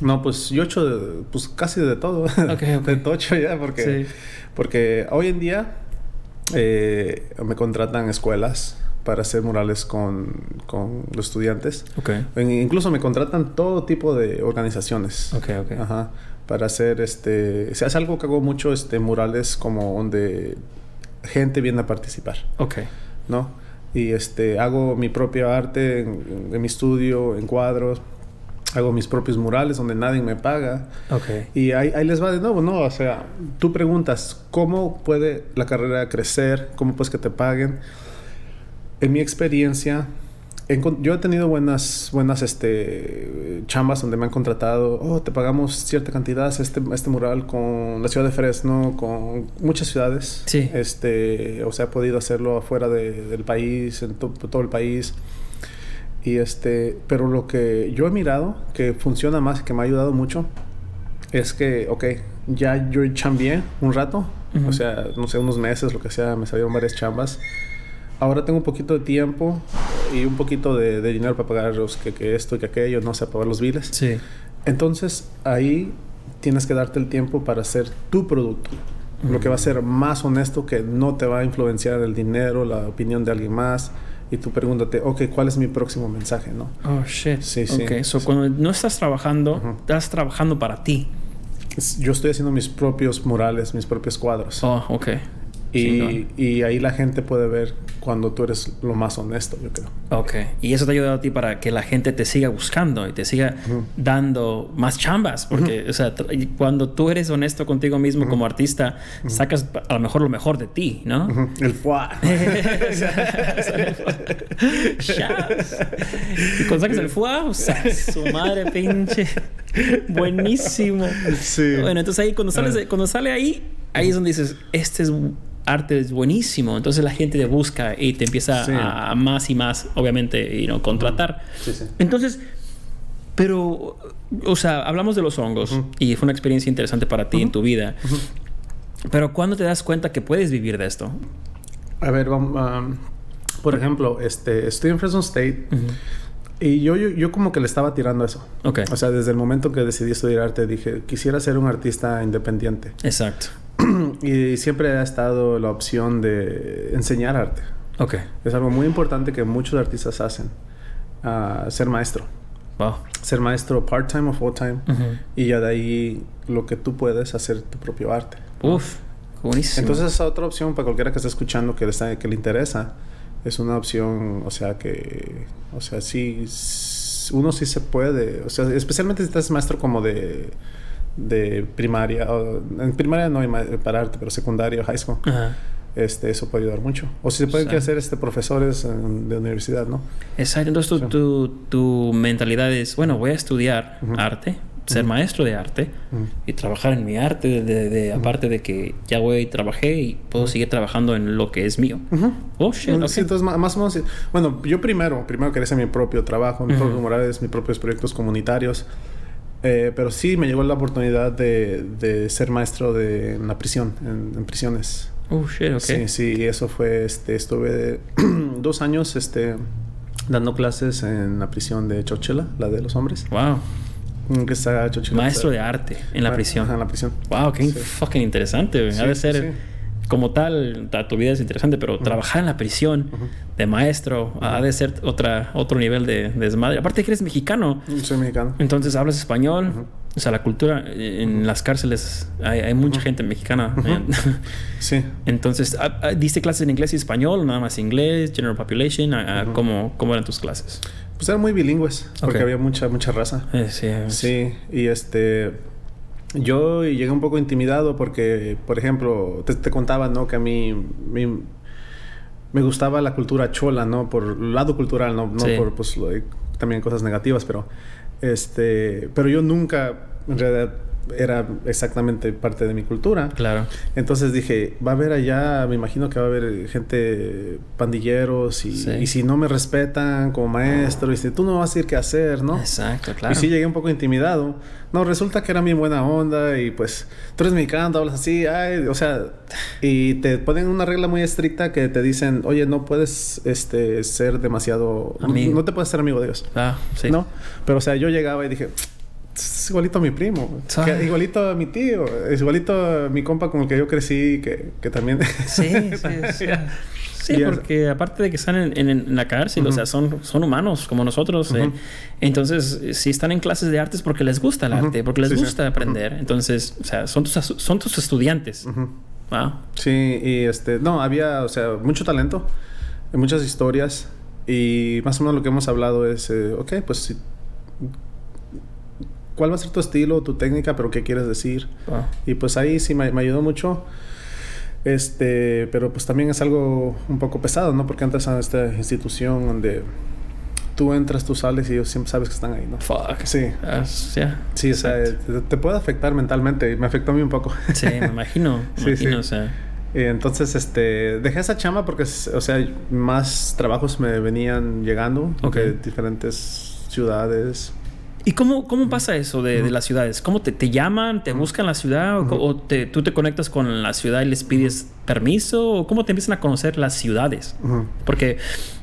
No, pues yo he hecho de- pues casi de todo. ok. de tocho ya, porque, Sí. porque hoy en día eh, me contratan escuelas para hacer murales con, con los estudiantes. Ok. En- Incluso me contratan todo tipo de organizaciones. Ok, ok. Ajá. Para hacer este. Se hace algo que hago mucho, este, murales como donde gente viene a participar, Ok. ¿no? Y este, hago mi propio arte en, en mi estudio, en cuadros. Hago mis propios murales donde nadie me paga. Ok. Y ahí, ahí les va de nuevo, ¿no? O sea, tú preguntas, ¿cómo puede la carrera crecer? ¿Cómo puedes que te paguen? En mi experiencia, yo he tenido buenas, buenas este, chambas donde me han contratado, oh, te pagamos cierta cantidad, este, este mural con la ciudad de Fresno, con muchas ciudades. Sí. Este, o sea, he podido hacerlo afuera de- del país, en to- todo el país. Y este, pero lo que yo he mirado que funciona más y que me ha ayudado mucho es que, ok, ya yo chambié un rato, o sea, no sé, unos meses, lo que sea, me salieron varias chambas. Ahora tengo un poquito de tiempo y un poquito de, de dinero para pagar los que, que esto y que aquello, no sé, pagar los biles. Sí. Entonces ahí tienes que darte el tiempo para hacer tu producto. Lo que va a ser más honesto, que no te va a influenciar el dinero, la opinión de alguien más. Y tú pregúntate, ok, ¿cuál es mi próximo mensaje? ¿no? Oh, shit. Sí, sí, Ok, so sí. cuando no estás trabajando, estás trabajando para ti. Yo estoy haciendo mis propios murales, mis propios cuadros. Oh, ok. Y, y, ahí la gente puede ver cuando tú eres lo más honesto, yo creo. Ok. Y eso te ha ayudado a ti para que la gente te siga buscando y te siga dando más chambas. Porque, o sea, cuando tú eres honesto contigo mismo como artista, sacas a lo mejor lo mejor de ti, ¿no? El fuá. y cuando sacas el fuá, o sea, su madre pinche. Buenísimo. Sí. Bueno, entonces ahí cuando, sales, cuando sale ahí, ahí es donde dices, este es arte es buenísimo. Entonces la gente te busca y te empieza a, más y más, obviamente, y no contratar. Entonces, pero, o sea, hablamos de los hongos y fue una experiencia interesante para ti en tu vida. Pero ¿cuándo te das cuenta que puedes vivir de esto? A ver, vamos, por ejemplo, este, estoy en Fresno State. Y yo, yo, yo, como que le estaba tirando eso. Okay. O sea, desde el momento que decidí estudiar arte, dije, quisiera ser un artista independiente. Exacto. Y siempre ha estado la opción de enseñar arte. Ok. Es algo muy importante que muchos artistas hacen. Uh, ser maestro. Wow. Ser maestro part-time o full-time. Y ya de ahí lo que tú puedes hacer tu propio arte. Uf, buenísimo. Entonces esa otra opción para cualquiera que esté escuchando que le, que le interesa es una opción, o sea que, o sea, sí, uno sí se puede, o sea, especialmente si estás maestro como de de primaria, o, en primaria no hay para arte, pero secundaria o high school. Este, eso puede ayudar mucho. O si se pueden hacer este, profesores de universidad, ¿no? Exacto. Entonces tu, tu, mentalidad es, bueno, voy a estudiar arte, ser maestro de arte y trabajar en mi arte, de, aparte de que ya voy y trabajé y puedo seguir trabajando en lo que es mío. Oh, shit, entonces más o menos, bueno, yo primero, primero quería hacer mi propio trabajo, mis propios morales, mis propios proyectos comunitarios. Eh, pero sí me llegó la oportunidad de, de ser maestro de, en la prisión, en, prisiones. Oh, shit, Sí, sí, eso fue, este, estuve dos años, este, dando clases en la prisión de Chochela, la de los hombres. Wow. Mm, que está Chochela. Maestro de arte en la prisión. en la prisión. Wow, qué fucking interesante. Sí, de ser como tal, tu vida es interesante, pero trabajar en la prisión de maestro ha de ser otra, otro nivel de, desmadre. Aparte que eres mexicano. Soy mexicano. Entonces hablas español. O sea, la cultura en las cárceles hay, hay mucha gente mexicana. sí. Entonces, ¿diste clases en inglés y español? ¿Nada más inglés? ¿General population? ¿cómo, ¿Cómo eran tus clases? Pues eran muy bilingües, porque había mucha, mucha raza. Eh, sí, sí, y este yo llegué un poco intimidado porque, por ejemplo, te, contaba, ¿no? Que a mí, me gustaba la cultura chola, ¿no? Por el lado cultural, no, no por pues, también cosas negativas, pero este, pero yo nunca en realidad era exactamente parte de mi cultura. Claro. Entonces dije, va a haber allá, me imagino que va a haber gente pandilleros y, y si no me respetan como maestro, y si tú no vas a decir qué hacer, ¿no? Exacto, claro. Y sí llegué un poco intimidado. No, resulta que era bien buena onda y pues tú eres mexicano, hablas así, ay, o sea, y te ponen una regla muy estricta que te dicen, oye, no puedes este, ser demasiado... Amigo. No, te puedes ser amigo de ellos. Ah, sí. ¿No? Pero o sea, yo llegaba y dije, es igualito a mi primo, igualito a mi tío, es igualito a mi compa con el que yo crecí, que, que también... Sí, sí, sí. porque aparte de que están en, la cárcel, o sea, son, son humanos como nosotros. Eh. entonces, si están en clases de arte es porque les gusta el arte, porque les gusta aprender. Entonces, o sea, son tus, son tus estudiantes. Wow. Sí, y este, no, había, o sea, mucho talento, muchas historias. Y más o menos lo que hemos hablado es, eh, ok, pues si cuál va a ser tu estilo, tu técnica, pero qué quieres decir. Ah. Y pues ahí sí me, ayudó mucho. Este, pero pues también es algo un poco pesado, ¿no? Porque entras a esta institución donde tú entras, tú sales y ellos siempre sabes que están ahí, ¿no? Fuck. Sí. Sí, o sea, te, puede afectar mentalmente. Me afectó a mí un poco. Sí, me imagino. Me imagino, o sea. Entonces, este, dejé esa chamba porque, o sea, más trabajos me venían llegando de diferentes ciudades. ¿Y cómo, cómo pasa eso de, de las ciudades? ¿Cómo te, te llaman, te buscan la ciudad o, te, tú te conectas con la ciudad y les pides permiso? ¿O cómo te empiezan a conocer las ciudades? Porque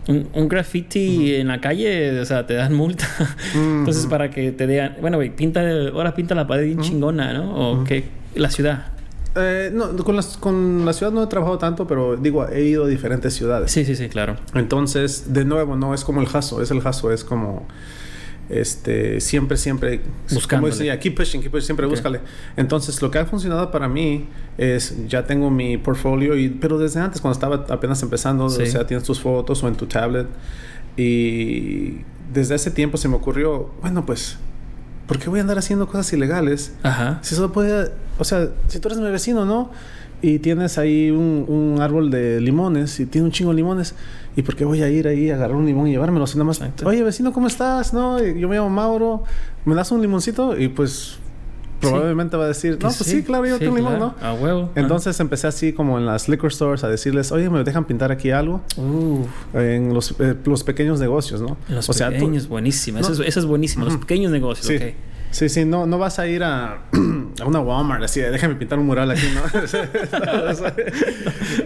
un, graffiti en la calle, o sea, te dan multa. Entonces, para que te digan, bueno, güey, pinta, ahora pinta la pared bien chingona, ¿no? O que la ciudad. Eh, no, con, las, con la ciudad no he trabajado tanto, pero digo, he ido a diferentes ciudades. Sí, sí, sí, claro. Entonces, de nuevo, no es como el jaso, es el jaso, es como este, siempre, siempre, decía, keep pushing, keep pushing, siempre Ok. búscale. Entonces, lo que ha funcionado para mí es, ya tengo mi portfolio, y, pero desde antes, cuando estaba apenas empezando, Sí. o sea, tienes tus fotos o en tu tablet, y desde ese tiempo se me ocurrió, bueno, pues, ¿por qué voy a andar haciendo cosas ilegales? Ajá. Si solo puede, o sea, si tú eres mi vecino, ¿no? Y tienes ahí un, un árbol de limones y tiene un chingo de limones. ¿Y por qué voy a ir ahí a agarrar un limón y llevármelo? Nada más, oye, vecino, ¿cómo estás? No, yo me llamo Mauro. ¿Me das un limoncito? Y pues probablemente va a decir, no, pues sí, claro, yo tengo un limón, claro. A huevo. ¿no? Entonces empecé así como en las liquor stores a decirles, oye, ¿me dejan pintar aquí algo? Uh, En los, eh, los pequeños negocios, ¿no? los o sea, tú- pequeños, buenísima. Eso, No. es, eso es buenísimo. Los pequeños negocios, ok. Sí, sí, no, no vas a ir a, a una Walmart así, de, déjame pintar un mural aquí, ¿no?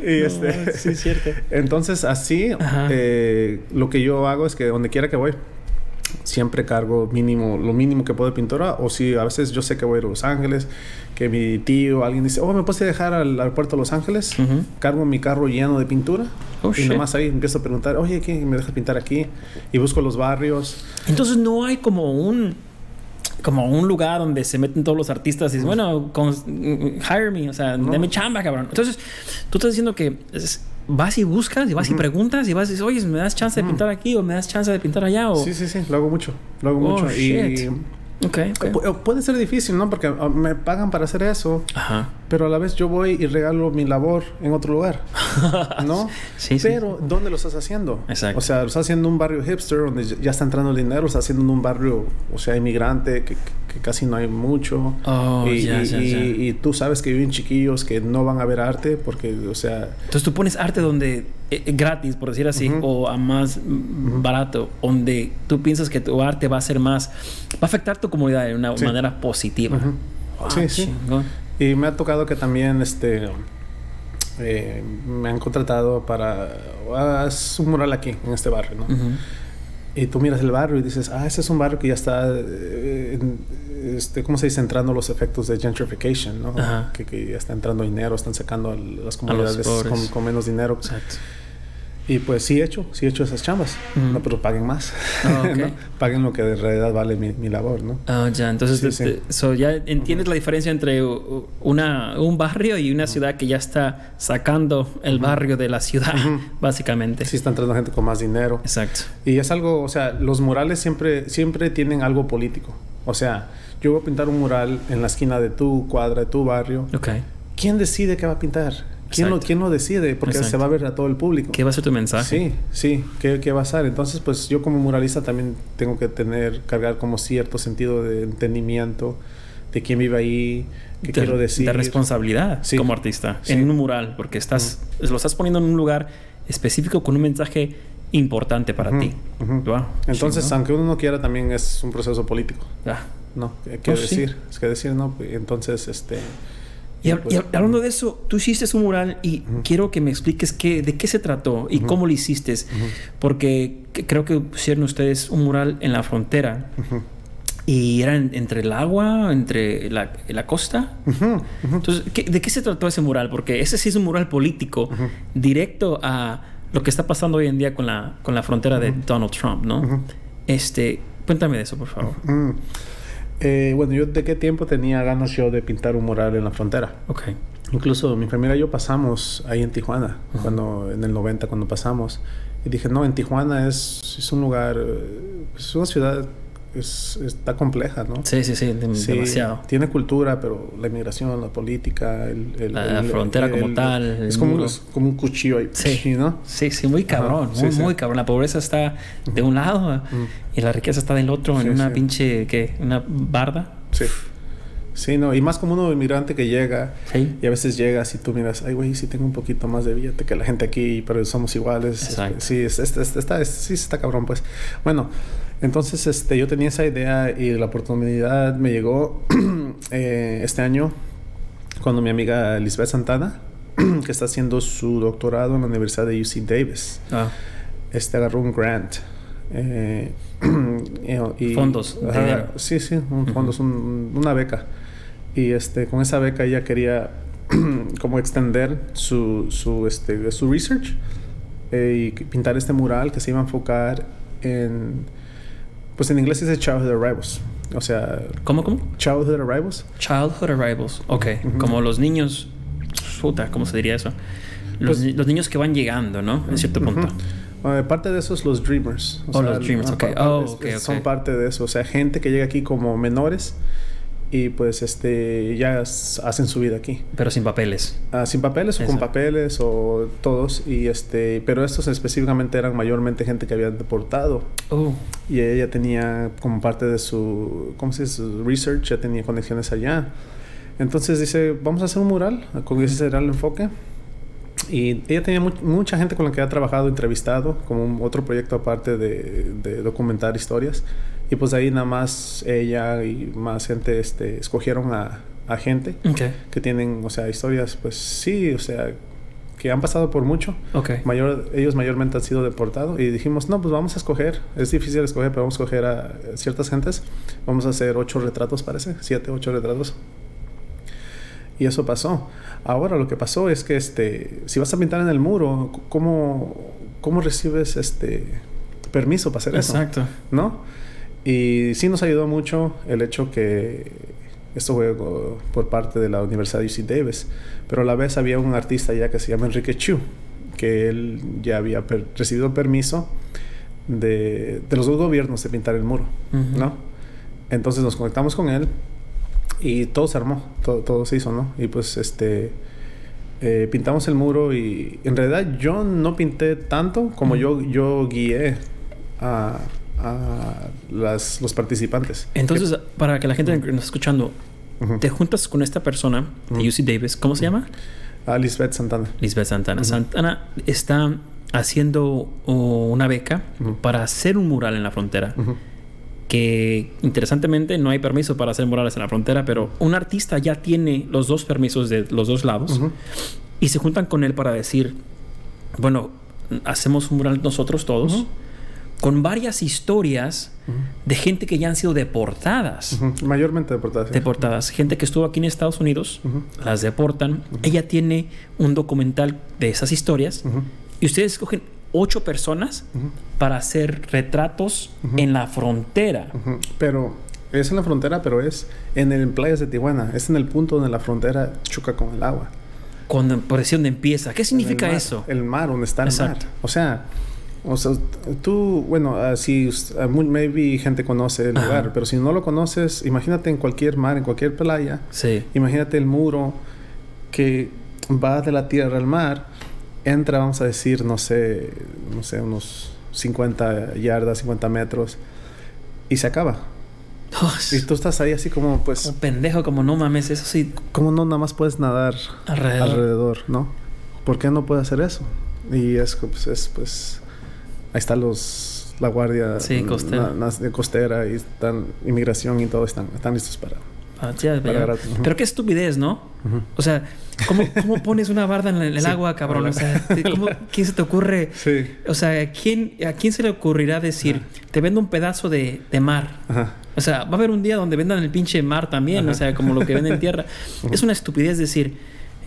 y este, sí, es cierto. entonces así, eh, lo que yo hago es que donde quiera que voy, siempre cargo mínimo, lo mínimo que puedo de pintura, o si a veces yo sé que voy a ir a Los Ángeles, que mi tío, alguien dice, oh, ¿me puedes dejar al aeropuerto de Los Ángeles? Cargo mi carro lleno de pintura. Oh, y shit. nomás ahí empiezo a preguntar, oye, ¿qué me dejas pintar aquí? Y busco los barrios. Entonces no hay como un como un lugar donde se meten todos los artistas y dicen, bueno, con- hire me, o sea, No. dame chamba, cabrón. Entonces, tú estás diciendo que es- vas y buscas y vas y preguntas y vas y dices, oye, ¿me das chance de pintar aquí o me das chance de pintar allá? O... Sí, sí, sí, lo hago mucho, lo hago Oh, mucho. Y shit. Ok, ok. Pu- puede ser difícil, ¿no? Porque ah, me pagan para hacer eso, Ajá. pero a la vez yo voy y regalo mi labor en otro lugar, ¿no? Sí, sí. Pero, ¿dónde lo estás haciendo? Exacto. O sea, lo estás haciendo en un barrio hipster donde ya está entrando el dinero, lo estás haciendo en un barrio, o sea, inmigrante, que, que casi no hay mucho. Oh, y, ya, y- ya, y- ya. y tú sabes que viven chiquillos que no van a ver arte porque, o sea, Entonces tú pones arte donde eh, eh, gratis, por decir así, Ujú. o a más mm, barato, donde tú piensas que tu arte va a ser más, va a afectar tu comunidad de una Sí. manera positiva. Ujú. Wow, Sí, sí. Y me ha tocado que también este eh, me han contratado para haz un mural aquí en este barrio, ¿no? Y tú miras el barrio y dices, ah, ese es un barrio que ya está, eh, este, ¿cómo se dice? Entrando los efectos de gentrification, ¿no? Que, que ya está entrando dinero, están sacando a las comunidades con, con menos dinero. Exacto. Y pues sí he hecho, sí he hecho esas chambas, no, pero paguen más, Ah, ok. ¿no? Paguen lo que de realidad vale mi, mi labor, ¿no? Ah, ya, entonces Sí, te- sí. te- so ya entiendes la diferencia entre una, un barrio y una ciudad que ya está sacando el barrio de la ciudad, básicamente. Sí está entrando gente con más dinero. Exacto. Y es algo, o sea, los murales siempre, siempre tienen algo político. O sea, yo voy a pintar un mural en la esquina de tu cuadra, de tu barrio. Ok. ¿Quién decide qué va a pintar? ¿Quién, lo, quién lo decide? Porque Exacto. se va a ver a todo el público. ¿Qué va a ser tu mensaje? Sí, sí, ¿qué, qué va a ser? Entonces, pues yo como muralista también tengo que tener, cargar como cierto sentido de entendimiento de quién vive ahí, qué de, quiero decir. de responsabilidad Sí. como artista Sí. en un mural, porque estás, lo estás poniendo en un lugar específico con un mensaje importante para Ujú, ti. ujú. Wow, Entonces, chingón. aunque uno no quiera, también es un proceso político. Ah. ¿no? ¿Qué, qué Oh, sí. decir? Es que decir, ¿no? Entonces, este... Y, hab- pues, y hab- hablando de eso, tú hiciste un mural y quiero que me expliques qué, de qué se trató y cómo lo hiciste. Porque que- creo que pusieron ustedes un mural en la frontera y era en- entre el agua, entre la, la costa. Entonces, ¿qué- ¿de qué se trató ese mural? Porque ese sí es un mural político directo a lo que está pasando hoy en día con la, con la frontera de Donald Trump, ¿no? Este, cuéntame de eso, por favor. Eh, bueno, yo de qué tiempo tenía ganas yo de pintar un mural en la frontera. Ok. Incluso mi familia y yo pasamos ahí en Tijuana, cuando en el 90 cuando pasamos. Y dije, no, en Tijuana es, es un lugar, eh, es una ciudad, es, está compleja, ¿no? Sí, sí, sí, de- Sí, demasiado. Tiene cultura, pero la inmigración, la política, el, el- La el- frontera como tal, Es como, muro. es como un cuchillo ahí, Sí. ¿no? Sí, sí, muy cabrón, muy, sí. muy cabrón. La pobreza está de un lado y la riqueza está del otro en una pinche, ¿qué? Una barda. Sí. Sí, no, y más como uno inmigrante que llega Sí. y a veces llegas y tú miras, ay, güey, sí tengo un poquito más de billete que la gente aquí, pero somos iguales. Exacto. Sí, es, es- es- está, es- sí está cabrón, pues. Bueno, entonces este, yo tenía esa idea y la oportunidad me llegó eh, este año cuando mi amiga Lisbeth Santana, que está haciendo su doctorado en la Universidad de UC Davis, Ah, este agarró un grant. eh, y- Fondos, Ajá. Sí, sí, un fondos, un- una beca. Y este, con esa beca ella quería como extender su, su, este, su research eh, y pintar este mural que se iba a enfocar en Pues en inglés dice childhood arrivals. O sea... ¿Cómo, cómo? Childhood arrivals. Childhood arrivals. Ok. Como los niños... Puta, ¿cómo se diría eso? Los, Pues- los niños que van llegando, ¿no? En cierto punto. Eh, parte de esos los dreamers. Oh, los dreamers, ok. pa- Oh, es- ok, es- ok. Son parte de eso. O sea, gente que llega aquí como menores y pues este ya hacen su vida aquí. Pero sin papeles. Ah, sin papeles o con papeles o todos y este pero estos específicamente eran mayormente gente que habían deportado Oh. y ella tenía como parte de su cómo se dice su research ya tenía conexiones allá entonces dice vamos a hacer un mural con ese será el enfoque y ella tenía mu- mucha gente con la que ha trabajado entrevistado como un- otro proyecto aparte de, de documentar historias y pues ahí nada más ella y más gente este escogieron a, a gente que tienen, o sea, historias, pues sí, o sea, que han pasado por mucho. Mayor, ellos mayormente han sido deportados y dijimos, no, pues vamos a escoger. Es difícil escoger, pero vamos a escoger a ciertas gentes. Vamos a hacer ocho retratos, parece, siete, ocho retratos. Y eso pasó. Ahora lo que pasó es que, este, si vas a pintar en el muro, ¿cómo, cómo recibes este permiso para hacer eso? Exacto. ¿no? Y sí nos ayudó mucho el hecho que esto fue por parte de la Universidad de UC Davis, pero a la vez había un artista ya que se llama Enrique Chu, que él ya había per- recibido permiso de, de los dos gobiernos de pintar el muro. ¿no? Entonces nos conectamos con él y todo se armó, todo, todo se hizo, ¿no? Y pues este eh, pintamos el muro y en realidad yo no pinté tanto como yo, yo guié a, a las, los participantes. Entonces, para que la gente nos escuchando, te juntas con esta persona de. UC Davis. ¿Cómo se llama? A Lisbeth Santana. Lisbeth Santana. Santana está haciendo una beca para hacer un mural en la frontera. Que interesantemente no hay permiso para hacer murales en la frontera, pero un artista ya tiene los dos permisos de los dos lados y se juntan con él para decir, bueno, hacemos un mural nosotros todos. Con varias historias de gente que ya han sido deportadas. Ujú. Mayormente deportadas. sí. Deportadas. Gente que estuvo aquí en Estados Unidos, las deportan. Ella tiene un documental de esas historias y ustedes escogen ocho personas para hacer retratos en la frontera. Pero es en la frontera, pero es en el playas de Tijuana. Es en el punto donde la frontera choca con el agua. Cuando, por decir dónde empieza. ¿Qué significa En el mar, eso? El mar, donde está el Exacto. mar. O sea, o sea, tú, bueno, ah, si muy- maybe gente conoce el Ajá. lugar, pero si no lo conoces, imagínate en cualquier mar, en cualquier playa, Sí. imagínate el muro que va de la tierra al mar, entra, vamos a decir, no sé, no sé, unos 50 yardas, 50 metros, y se acaba. Oh, Y tú estás ahí así como, pues, como pendejo, como no mames, eso sí, ¿cómo no nada más puedes nadar alrededor. alrededor, ¿no? ¿Por qué no puede hacer eso? Y es, pues, es, pues ahí está los, la guardia Sí, costera. na- na- de costera y están, inmigración y todo están, están listos para... Ah. Pero qué estupidez, ¿no? O sea, ¿cómo, cómo pones una barda en el, Sí, agua, cabrón? O sea, ¿cómo- ¿quién se te ocurre? Sí. O sea, ¿quién, ¿a quién se le ocurrirá decir, te vendo un pedazo de, de mar? Ajá. O sea, va a haber un día donde vendan el pinche mar también, o sea, como lo que venden en tierra. es una estupidez decir,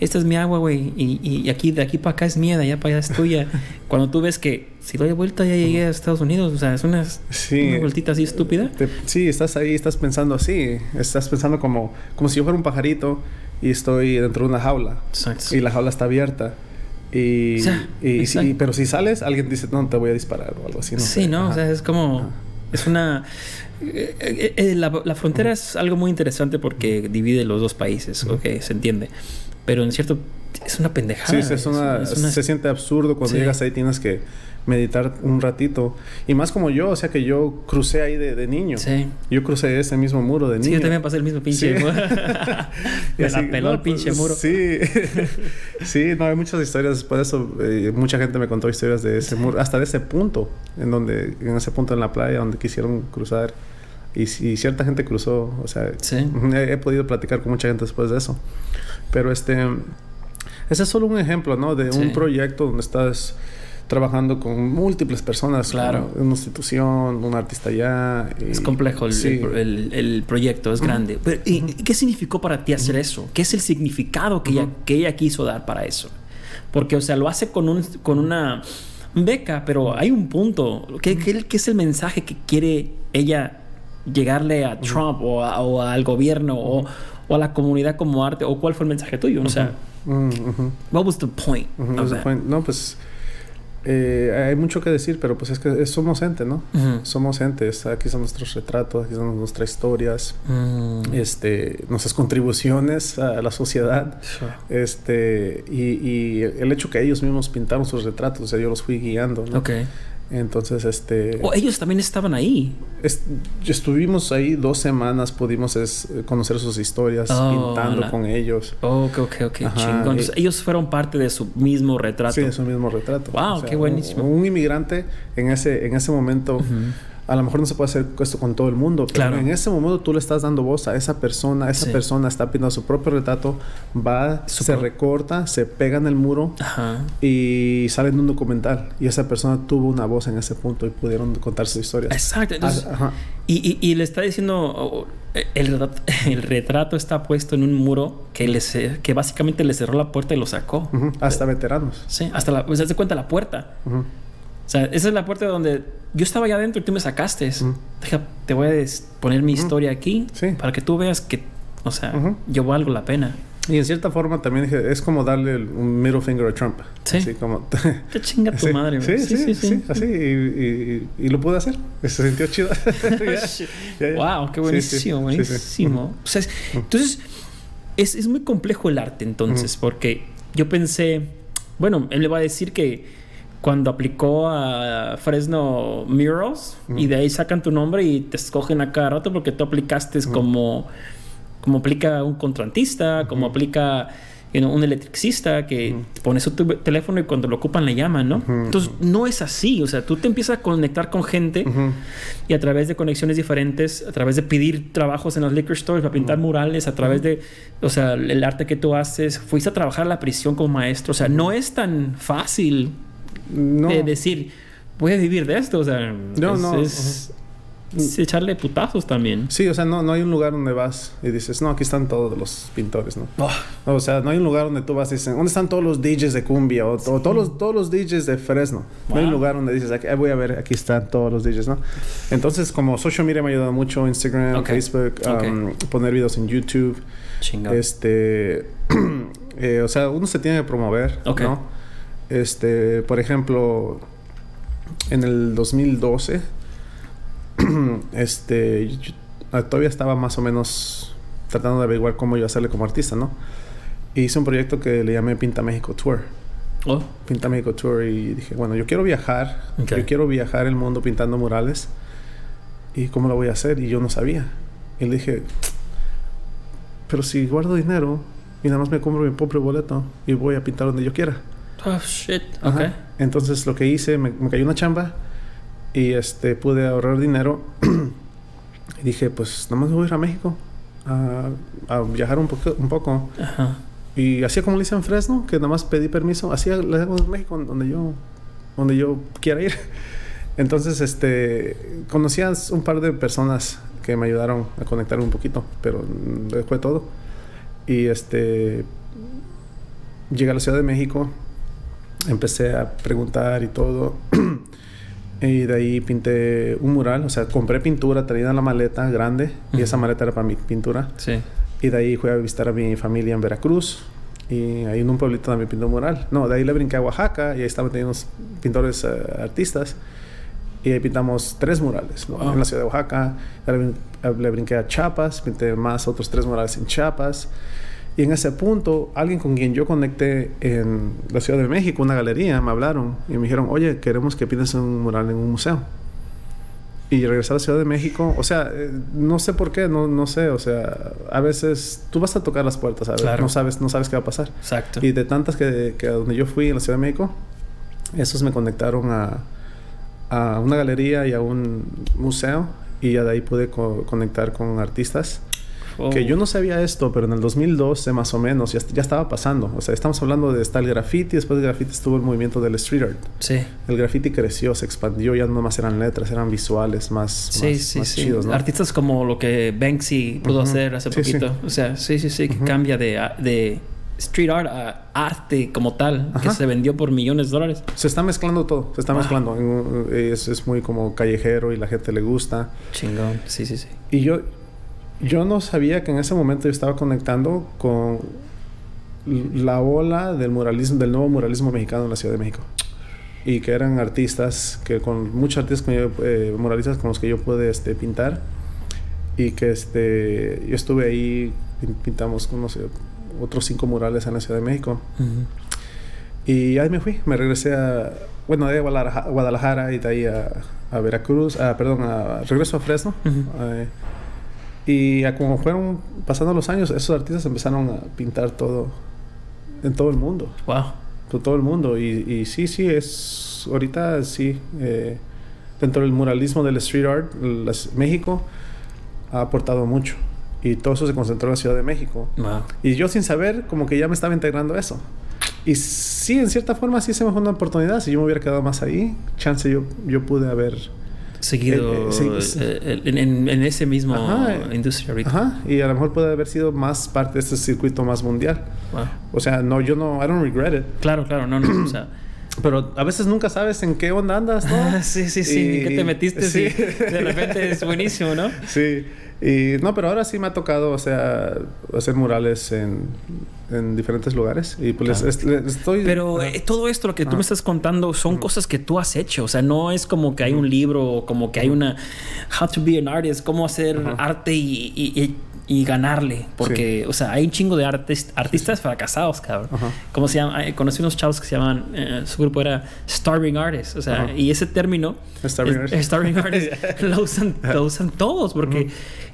esta es mi agua, güey, y, y- aquí de aquí para acá es mía, de allá para allá es tuya. Cuando tú ves que si doy vuelta ya llegué a Estados Unidos, o sea, es una, Sí. una vueltita así estúpida. Te- sí, estás ahí, estás pensando así. Estás pensando como, como si yo fuera un pajarito y estoy dentro de una jaula. Exacto. Y la jaula está abierta. Y, O sea, y- si- pero si sales, alguien dice, no, te voy a disparar o algo así. No sí, sé. ¿no? O sea, es como... Ajá. Es una... eh, eh, eh, la, la frontera es algo muy interesante porque divide los dos países, ok, se entiende. Pero en cierto... Es una pendejada. Sí, es una, es una- se siente absurdo cuando Sí. llegas ahí, tienes que meditar un ratito. Y más como yo, o sea que yo crucé ahí de, de niño. Sí. Yo crucé ese mismo muro de niño. Sí, yo también pasé el mismo pinche Sí. muro. Y Me así, la peló no, el pinche pues, muro. Sí, sí, no, hay muchas historias después de eso. eh, mucha gente me contó historias de ese muro, hasta de ese punto, en donde, en ese punto en la playa donde quisieron cruzar. Y, si cierta gente cruzó, o sea, Sí. he, he podido platicar con mucha gente después de eso. Pero este, ese es solo un ejemplo, ¿no? De Sí. un proyecto donde estás trabajando con múltiples personas. Claro. Una institución, un artista allá. y- Es complejo el, sí. el- el- el proyecto, es grande. Pero, ¿y, qué significó para ti hacer eso? ¿Qué es el significado que, ella, que ella quiso dar para eso? Porque, o sea, lo hace con, un, con una beca, pero hay un punto. ¿Qué, qué- qué es el mensaje que quiere ella llegarle a Trump o, a- o al gobierno o, o a la comunidad como arte? ¿O cuál fue el mensaje tuyo? O sea, Mm, what was the point? of no, pues eh, hay mucho que decir, pero pues es que somos gente, ¿no? Somos gente, aquí son nuestros retratos, aquí son nuestras historias, Mm. este, nuestras contribuciones a la sociedad. Este, y, y el hecho que ellos mismos pintaron sus retratos, o sea, yo los fui guiando, ¿no? Entonces, este... O ellos también estaban ahí. es- estuvimos ahí dos semanas, pudimos conocer sus historias, Oh, pintando la- con ellos. Ok, ok, ok. Ajá, chingón. Entonces, ellos fueron parte de su mismo retrato. Sí, es un mismo retrato. Wow, qué buenísimo. Un, un inmigrante en ese, en ese momento. A lo mejor no se puede hacer esto con todo el mundo, pero Claro. en ese momento tú le estás dando voz a esa persona, esa Sí. persona está pintando su propio retrato, va, Su se recorta, se pega en el muro Ajá. y sale en un documental. Y esa persona tuvo una voz en ese punto y pudieron contar sus historias. Exacto. Entonces, Ah, ajá. y, y- y le está diciendo, oh, el, retrato, el retrato está puesto en un muro que, le ce- que básicamente le cerró la puerta y lo sacó. Hasta veteranos. Sí, hasta la, pues, haz de cuenta la puerta. Ujú. O sea, esa es la puerta donde yo estaba allá adentro y tú me sacaste. Deja, te voy a poner mi historia aquí Sí. para que tú veas que, o sea, Ujú. yo valgo la pena. Y en cierta forma también dije, es como darle un middle finger a Trump. Sí. Así como... Qué chinga tu Sí, madre, sí, sí, sí, así. Y, y- y lo pude hacer. Se sintió chido. Wow, qué buenísimo, buenísimo. O sea, es- entonces, es, es muy complejo el arte, entonces, porque yo pensé, bueno, él le va a decir que cuando aplicó a Fresno Murals y de ahí sacan tu nombre y te escogen a cada rato porque tú aplicaste como, como aplica un contratista, como aplica you know, un electricista que pone su tu- teléfono y cuando lo ocupan le llaman, ¿no? Entonces, no es así, o sea, tú te empiezas a conectar con gente y a través de conexiones diferentes, a través de pedir trabajos en los liquor stores para pintar murales, a través de, o sea, el arte que tú haces, fuiste a trabajar a la prisión como maestro, o sea, no es tan fácil No. de decir, voy a vivir de esto, o sea, No, es, no, es- es echarle putazos también. Sí, o sea, no, no hay un lugar donde vas y dices, no, aquí están todos los pintores, ¿no? Oh, No, O sea, no hay un lugar donde tú vas y dices, ¿dónde están todos los DJs de cumbia? O, o todos, los, todos los DJs de Fresno. No hay un lugar donde dices, aquí, voy a ver, aquí están todos los DJs, ¿no? Entonces, como social media me ha ayudado mucho, Instagram, Ok. Facebook, Ok. um, poner videos en YouTube. chingón. Este, eh, o sea, uno se tiene que promover. ¿no? Este, por ejemplo, en el 2012, este, yo- todavía estaba más o menos tratando de averiguar cómo iba a hacerle como artista, ¿no? Y hice un proyecto que le llamé Pinta México Tour. Oh, Pinta México Tour y dije, bueno, yo quiero viajar, yo quiero viajar el mundo pintando murales. ¿Y cómo lo voy a hacer? Y yo no sabía. Y le dije, pero si guardo dinero y nada más me compro mi propio boleto y voy a pintar donde yo quiera. Oh, shit. Ajá. Entonces lo que hice, me, me cayó una chamba y este pude ahorrar dinero. y dije, pues nada más me voy a ir a México a, a viajar un, poco un poco. Ajá. Y hacía como le hice en Fresno, que nada más pedí permiso. Así le hago en México, donde yo, donde yo quiera ir. Entonces, este, conocía un par de personas que me ayudaron a conectar un poquito, pero fue todo. Y este, llegué a la Ciudad de México, empecé a preguntar y todo. y de ahí pinté un mural, o sea, compré pintura, traía en la maleta grande, y esa maleta era para mi pintura. Sí. Y de ahí fui a visitar a mi familia en Veracruz. Y ahí en un pueblito también pintó un mural. No, de ahí le brinqué a Oaxaca y ahí estaban teniendo unos pintores eh, artistas. Y ahí pintamos tres murales ¿no? En la ciudad de Oaxaca. Le brinqué a Chiapas, pinté más otros tres murales en Chiapas. Y en ese punto, alguien con quien yo conecté en la Ciudad de México, una galería, me hablaron y me dijeron, oye, queremos que pintes un mural en un museo. Y regresar a la Ciudad de México, o sea, eh, no sé por qué, no, no sé, o sea, a veces tú vas a tocar las puertas, ¿sabes? Claro. No sabes, no sabes qué va a pasar. Exacto. Y de tantas que, que a donde yo fui en la Ciudad de México, esos me conectaron a, a una galería y a un museo y ya de ahí pude co- conectar con artistas. Oh. Que yo no sabía esto, pero en el 2012 más o menos ya, ya estaba pasando. O sea, estamos hablando de está el graffiti, después del graffiti estuvo el movimiento del street art. Sí. El graffiti creció, se expandió, ya no más eran letras, eran visuales más, Sí, más, sí, más sí. chidos, ¿no? Artistas como lo que Banksy pudo Ujú. hacer hace Sí, sí. poquito. O sea, sí, sí, sí, que Ujú. cambia de, de street art a arte como tal, que se vendió por millones de dólares. Se está mezclando todo, se está mezclando. Es, es, muy como callejero y la gente le gusta. Chingón, sí, sí, sí. Y yo, yo no sabía que en ese momento yo estaba conectando con la ola del muralismo, del nuevo muralismo mexicano en la Ciudad de México. Y que eran artistas, que con muchos artistas eh, muralistas con los que yo pude este, pintar. Y que este, yo estuve ahí, pintamos, no sé, otros cinco murales en la Ciudad de México. Y ahí me fui, me regresé a, bueno, de Guadalajara, y de ahí a, Veracruz, a, perdón, a, regreso a Fresno. Y como fueron pasando los años, esos artistas empezaron a pintar todo, en todo el mundo. Wow. Por todo el mundo. Y, y sí, sí, es, ahorita sí, eh, dentro del muralismo del street art, México ha aportado mucho y todo eso se concentró en la Ciudad de México. Y yo sin saber, como que ya me estaba integrando eso. Y sí, en cierta forma sí se me fue una oportunidad. Si yo me hubiera quedado más ahí, chance yo, yo pude haber... Seguido eh, eh, eh, en, en, ese mismo industria ahorita. Ajá, y a lo mejor puede haber sido más parte de este circuito más mundial. O sea, no, yo no, I don't regret it. Claro, claro, no, no, o sea... Pero a veces nunca sabes en qué onda andas, ¿no? Ah, sí, sí, sí. ¿En qué te metiste? Sí. de repente es buenísimo, ¿no? Sí. Y no, pero ahora sí me ha tocado, o sea, hacer murales en, en diferentes lugares. Y pues estoy. Pero eh, todo esto, lo que tú me estás contando, son cosas que tú has hecho. O sea, no es como que hay un libro, como que hay una. How to be an artist, cómo hacer arte y y ganarle. Porque, o sea, hay un chingo de artistas fracasados, cabrón. Como se llama? Conocí unos chavos que se llaman, eh, su grupo era Starving Artists. O sea, y ese término, Starving, Artists, Starving Artists lo, usan, lo usan todos. Porque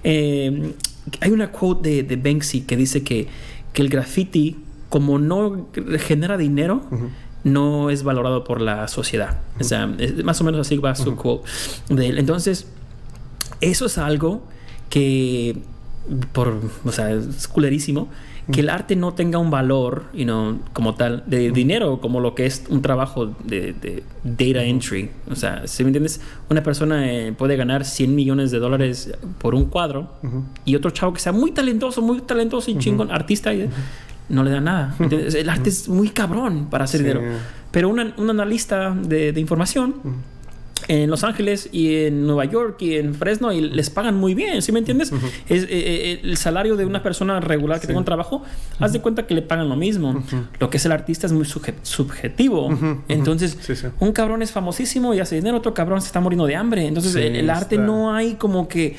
eh, hay una quote de, de, Banksy que dice que, que el graffiti, como no genera dinero, no es valorado por la sociedad. O sea, más o menos así va su quote de él. Entonces, eso es algo que por, o sea, es culerísimo que el arte no tenga un valor, you know, como tal, de dinero, como lo que es un trabajo de, de data entry. O sea, si me entiendes, una persona eh, puede ganar 100 millones de dólares por un cuadro y otro chavo que sea muy talentoso, muy talentoso y chingón, artista, no le da nada. El arte es muy cabrón para hacer dinero. Pero un analista de, de información en Los Ángeles y en Nueva York y en Fresno y les pagan muy bien, ¿sí me entiendes? es, eh, eh, el salario de una persona regular que tenga un trabajo, haz de cuenta que le pagan lo mismo. Lo que es el artista es muy subjetivo. Entonces, un cabrón es famosísimo y hace dinero, otro cabrón se está muriendo de hambre. Entonces, el, arte no hay como que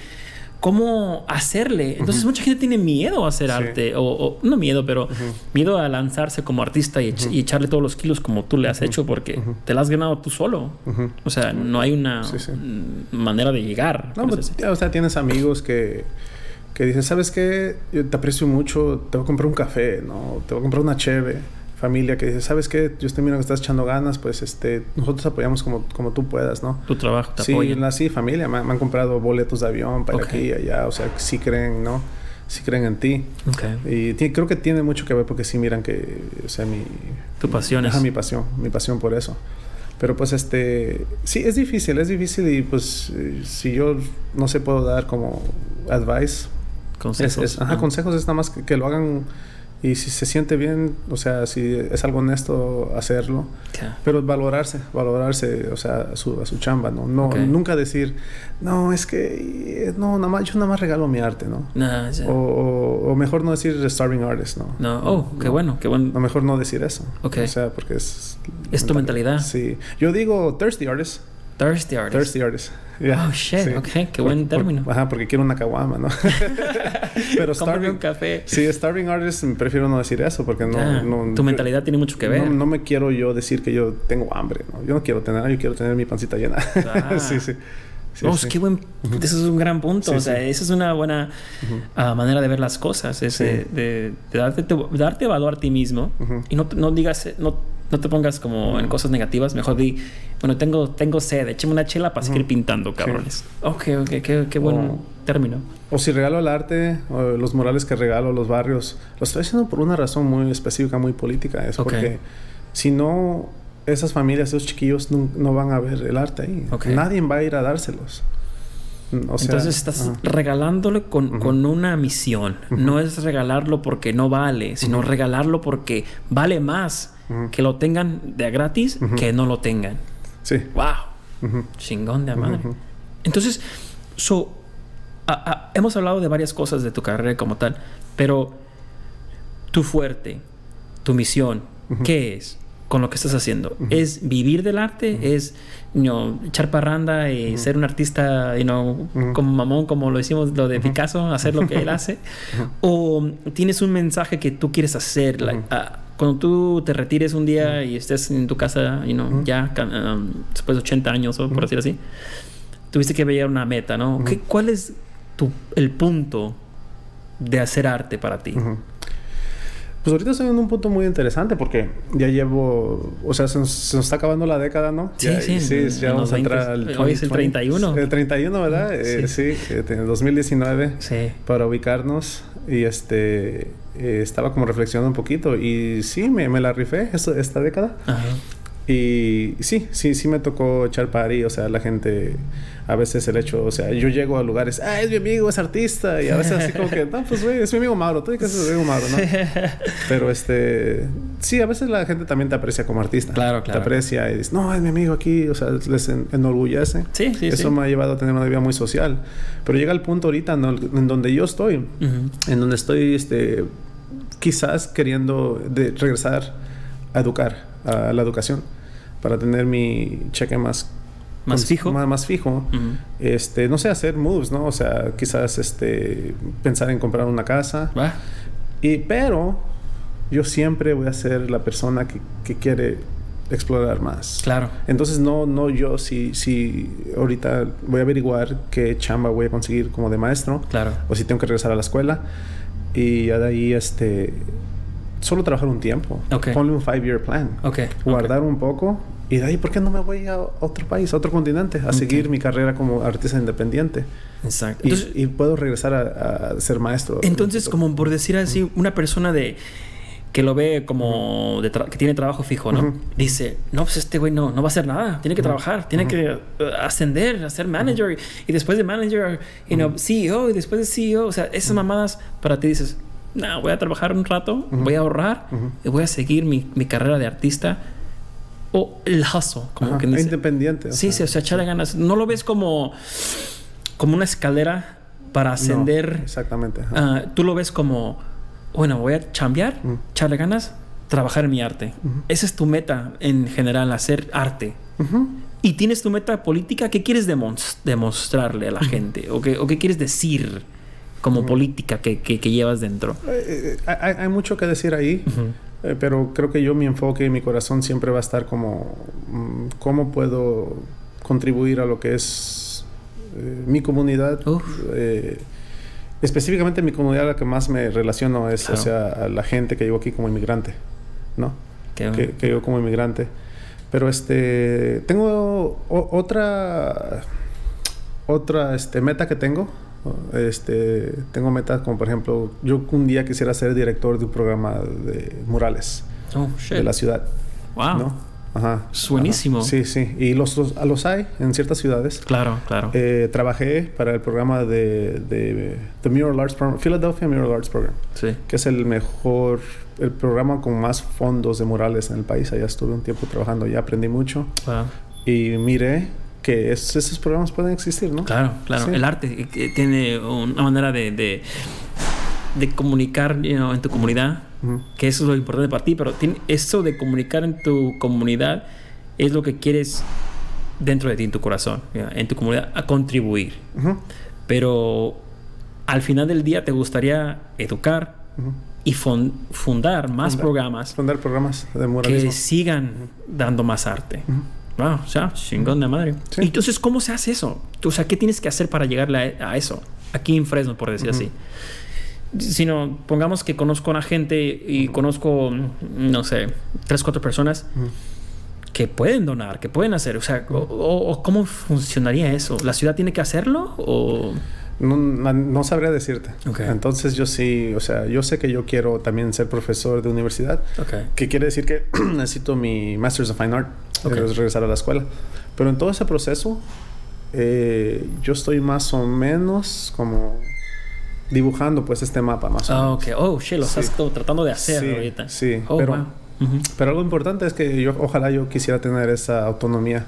cómo hacerle. Entonces mucha gente tiene miedo a hacer arte, o, no miedo, pero miedo a lanzarse como artista y, echarle todos los kilos como tú le has hecho porque te la has ganado tú solo. O sea, no hay una manera de llegar. No, pues, o sea, tienes amigos que, que dicen, ¿sabes qué? Yo te aprecio mucho, te voy a comprar un café, ¿no? Te voy a comprar una cheve familia que dice, ¿sabes qué? Yo estoy viendo que estás echando ganas, pues este, nosotros apoyamos como, como tú puedas, ¿no? Tu trabajo te sí, apoya. Sí, familia, me, han comprado boletos de avión para aquí y allá, o sea, sí creen, ¿no? Sí creen en ti. Y creo que tiene mucho que ver porque sí miran que, o sea, mi... Tu pasión es... mi pasión, mi pasión por eso. Pero pues este, sí, es difícil, es difícil y pues si yo no se puedo dar como advice. Consejos. ajá, consejos es nada más que lo hagan y si se siente bien, o sea, si es algo honesto hacerlo, pero valorarse, valorarse, o sea, a su, a su chamba, ¿no? no Nunca decir, no, es que, no, nada más, yo nada más regalo mi arte, ¿no? o, o, mejor no decir starving artist, ¿no? No, oh, qué bueno, qué bueno. O mejor no decir eso. O sea, porque es... Es tu mentalidad. Sí. Yo digo thirsty artist. Thirsty artist. Thirsty artist. Oh, shit. Ok, qué buen término. ajá, porque quiero una caguama, ¿no? Pero starving... un café. Sí, starving artist, prefiero no decir eso porque no... tu mentalidad tiene mucho que ver. No, me quiero yo decir que yo tengo hambre, ¿no? Yo no quiero tener... Yo quiero tener mi pancita llena. Ah. sí, sí. Oh, qué buen... Eso es un gran punto. o sea, esa es una buena ah, manera de ver las cosas. Ese, de, darte, darte valor a ti mismo. Y no, no digas... No, no te pongas como en cosas negativas. Mejor di, bueno, tengo, tengo sed, écheme una chela para seguir pintando, cabrones. Ok, ok, qué, qué buen término. O si regalo el arte, o los murales que regalo, los barrios, lo estoy haciendo por una razón muy específica, muy política. Es porque si no, esas familias, esos chiquillos no, van a ver el arte ahí. Nadie va a ir a dárselos. O sea, Entonces estás regalándole con, con una misión. No es regalarlo porque no vale, sino regalarlo porque vale más que lo tengan de gratis que no lo tengan. Sí. ¡Wow! Chingón de madre. Entonces, so, a- a- hemos hablado de varias cosas de tu carrera como tal, pero tu fuerte, tu misión. ¿qué es con lo que estás haciendo? ¿Es vivir del arte? ¿Es you know, echar parranda y ser un artista you know, como mamón, como lo hicimos lo de Picasso, hacer lo que él hace? ¿O tienes un mensaje que tú quieres hacer? like, ah, cuando tú te retires un día y estés en tu casa, you know, ya um, después de 80 años, o por decir así, tuviste que a una meta, ¿no? ¿Qué- ¿Cuál es tu, el punto de hacer arte para ti? Pues ahorita estoy en un punto muy interesante porque ya llevo, o sea, se nos, se nos está acabando la década, ¿no? Sí, Ya- sí, sí, ya vamos a entrar 20. al Hoy es el 2020. 31. El 31, ¿verdad? Eh, sí, eh, en 2019 Sí. para ubicarnos y este eh, estaba como reflexionando un poquito y sí, me, me la rifé esta década. Ajá. Y sí, sí, sí me tocó echar party, o sea, la gente, a veces el hecho, o sea, yo llego a lugares, ah, es mi amigo, es artista, y a veces así como que, no, pues güey, es mi amigo Mauro, tú dices es mi amigo Mauro, ¿no? Pero este, sí, a veces la gente también te aprecia como artista. Claro, claro. Te aprecia y dices, no, es mi amigo aquí, o sea, les en- enorgullece. Sí, sí, Eso sí. me ha llevado a tener una vida muy social. Pero llega el punto ahorita en donde yo estoy, en donde estoy, este, quizás queriendo de regresar a educar, a la educación, para tener mi cheque más ¿Más fijo? más, más fijo. Ujú. Este, no sé, hacer moves, ¿no? O sea, quizás este, pensar en comprar una casa. Va. Y, pero yo siempre voy a ser la persona que, que quiere explorar más. Claro. Entonces, no, no yo si, si ahorita voy a averiguar qué chamba voy a conseguir como de maestro Claro. o si tengo que regresar a la escuela y ya de ahí este solo trabajar un tiempo Ok. ponle un five year plan Ok. guardar un poco y de ahí por qué no me voy a otro país a otro continente a seguir mi carrera como artista independiente Exacto. y, Entonces, y puedo regresar a, a ser maestro. Entonces, como por decir así, una persona de que lo ve como de que tiene trabajo fijo, ¿no? Ujú. Dice, no, pues este güey no, no va a hacer nada, tiene que trabajar, tiene que eh, ascender, a ser manager y después de manager, you know, CEO y después de CEO, o sea, esas mamadas para ti dices, no, voy a trabajar un rato, voy a ahorrar y voy a seguir mi, mi carrera de artista o el hustle, como Ajá, que dice. independiente Sí, sí, o sea, echarle ganas. No lo ves como, como una escalera para no, ascender. exactamente. Ah, tú lo ves como, bueno, voy a chambear, Ujú. echarle ganas, trabajar en mi arte. Esa es tu meta en general, hacer arte. Y tienes tu meta política, ¿qué quieres demostrarle a la gente? ¿O qué, o qué quieres decir como política que, que- que llevas dentro? Eh, eh, hay, hay mucho que decir ahí. Eh, pero creo que yo mi enfoque y mi corazón siempre va a estar como mm, cómo puedo contribuir a lo que es eh, mi comunidad. Eh, específicamente mi comunidad a la que más me relaciono es, o sea, a la gente que llegó aquí como inmigrante, ¿no? Que, que llegó como inmigrante. Pero este, tengo o- otra, otra este, meta que tengo. Este, tengo metas como por ejemplo, yo un día quisiera ser director de un programa de murales Oh, shit. de la ciudad, Wow. ¿no? Ajá. Buenísimo. Ajá. Sí, sí. Y los, los, los hay en ciertas ciudades. Claro, claro. Eh, trabajé para el programa de, de The Mural Arts Program, Philadelphia Mural Arts Program, sí. que es el mejor, el programa con más fondos de murales en el país. Allá estuve un tiempo trabajando, ya aprendí mucho Wow. y miré que es- esos programas pueden existir, ¿no? Claro, claro. Sí. El arte eh, tiene una manera de, de, de comunicar you know, en tu comunidad, que eso es lo importante para ti, pero tiene- eso de comunicar en tu comunidad es lo que quieres dentro de ti, en tu corazón, en tu comunidad, a contribuir. Pero al final del día te gustaría educar y fun- fundar más Fundar. programas Fundar programas de que sigan dando más arte. Wow, o sea, chingón de madre. Sí. Entonces, ¿cómo se hace eso? O sea, ¿qué tienes que hacer para llegarle a, eso? Aquí en Fresno, por decir Ujú. así. Sino, pongamos que conozco a una gente y conozco, no sé, tres, cuatro personas Ujú. que pueden donar, que pueden hacer. O sea, o, o- ¿cómo funcionaría eso? ¿La ciudad tiene que hacerlo? ¿O No, no, sabría decirte. Ok. Entonces yo sí, o sea, yo sé que yo quiero también ser profesor de universidad, Ok. que quiere decir que necesito mi Masters of Fine Art, Ok. que es regresar a la escuela. Pero en todo ese proceso, eh, yo estoy más o menos como dibujando pues este mapa más o Ah, menos. ok. Oh, shit, lo estás Sí. como tratando de hacer Sí, ahorita. sí, Oh, pero- wow. Pero algo importante es que yo ojalá yo quisiera tener esa autonomía,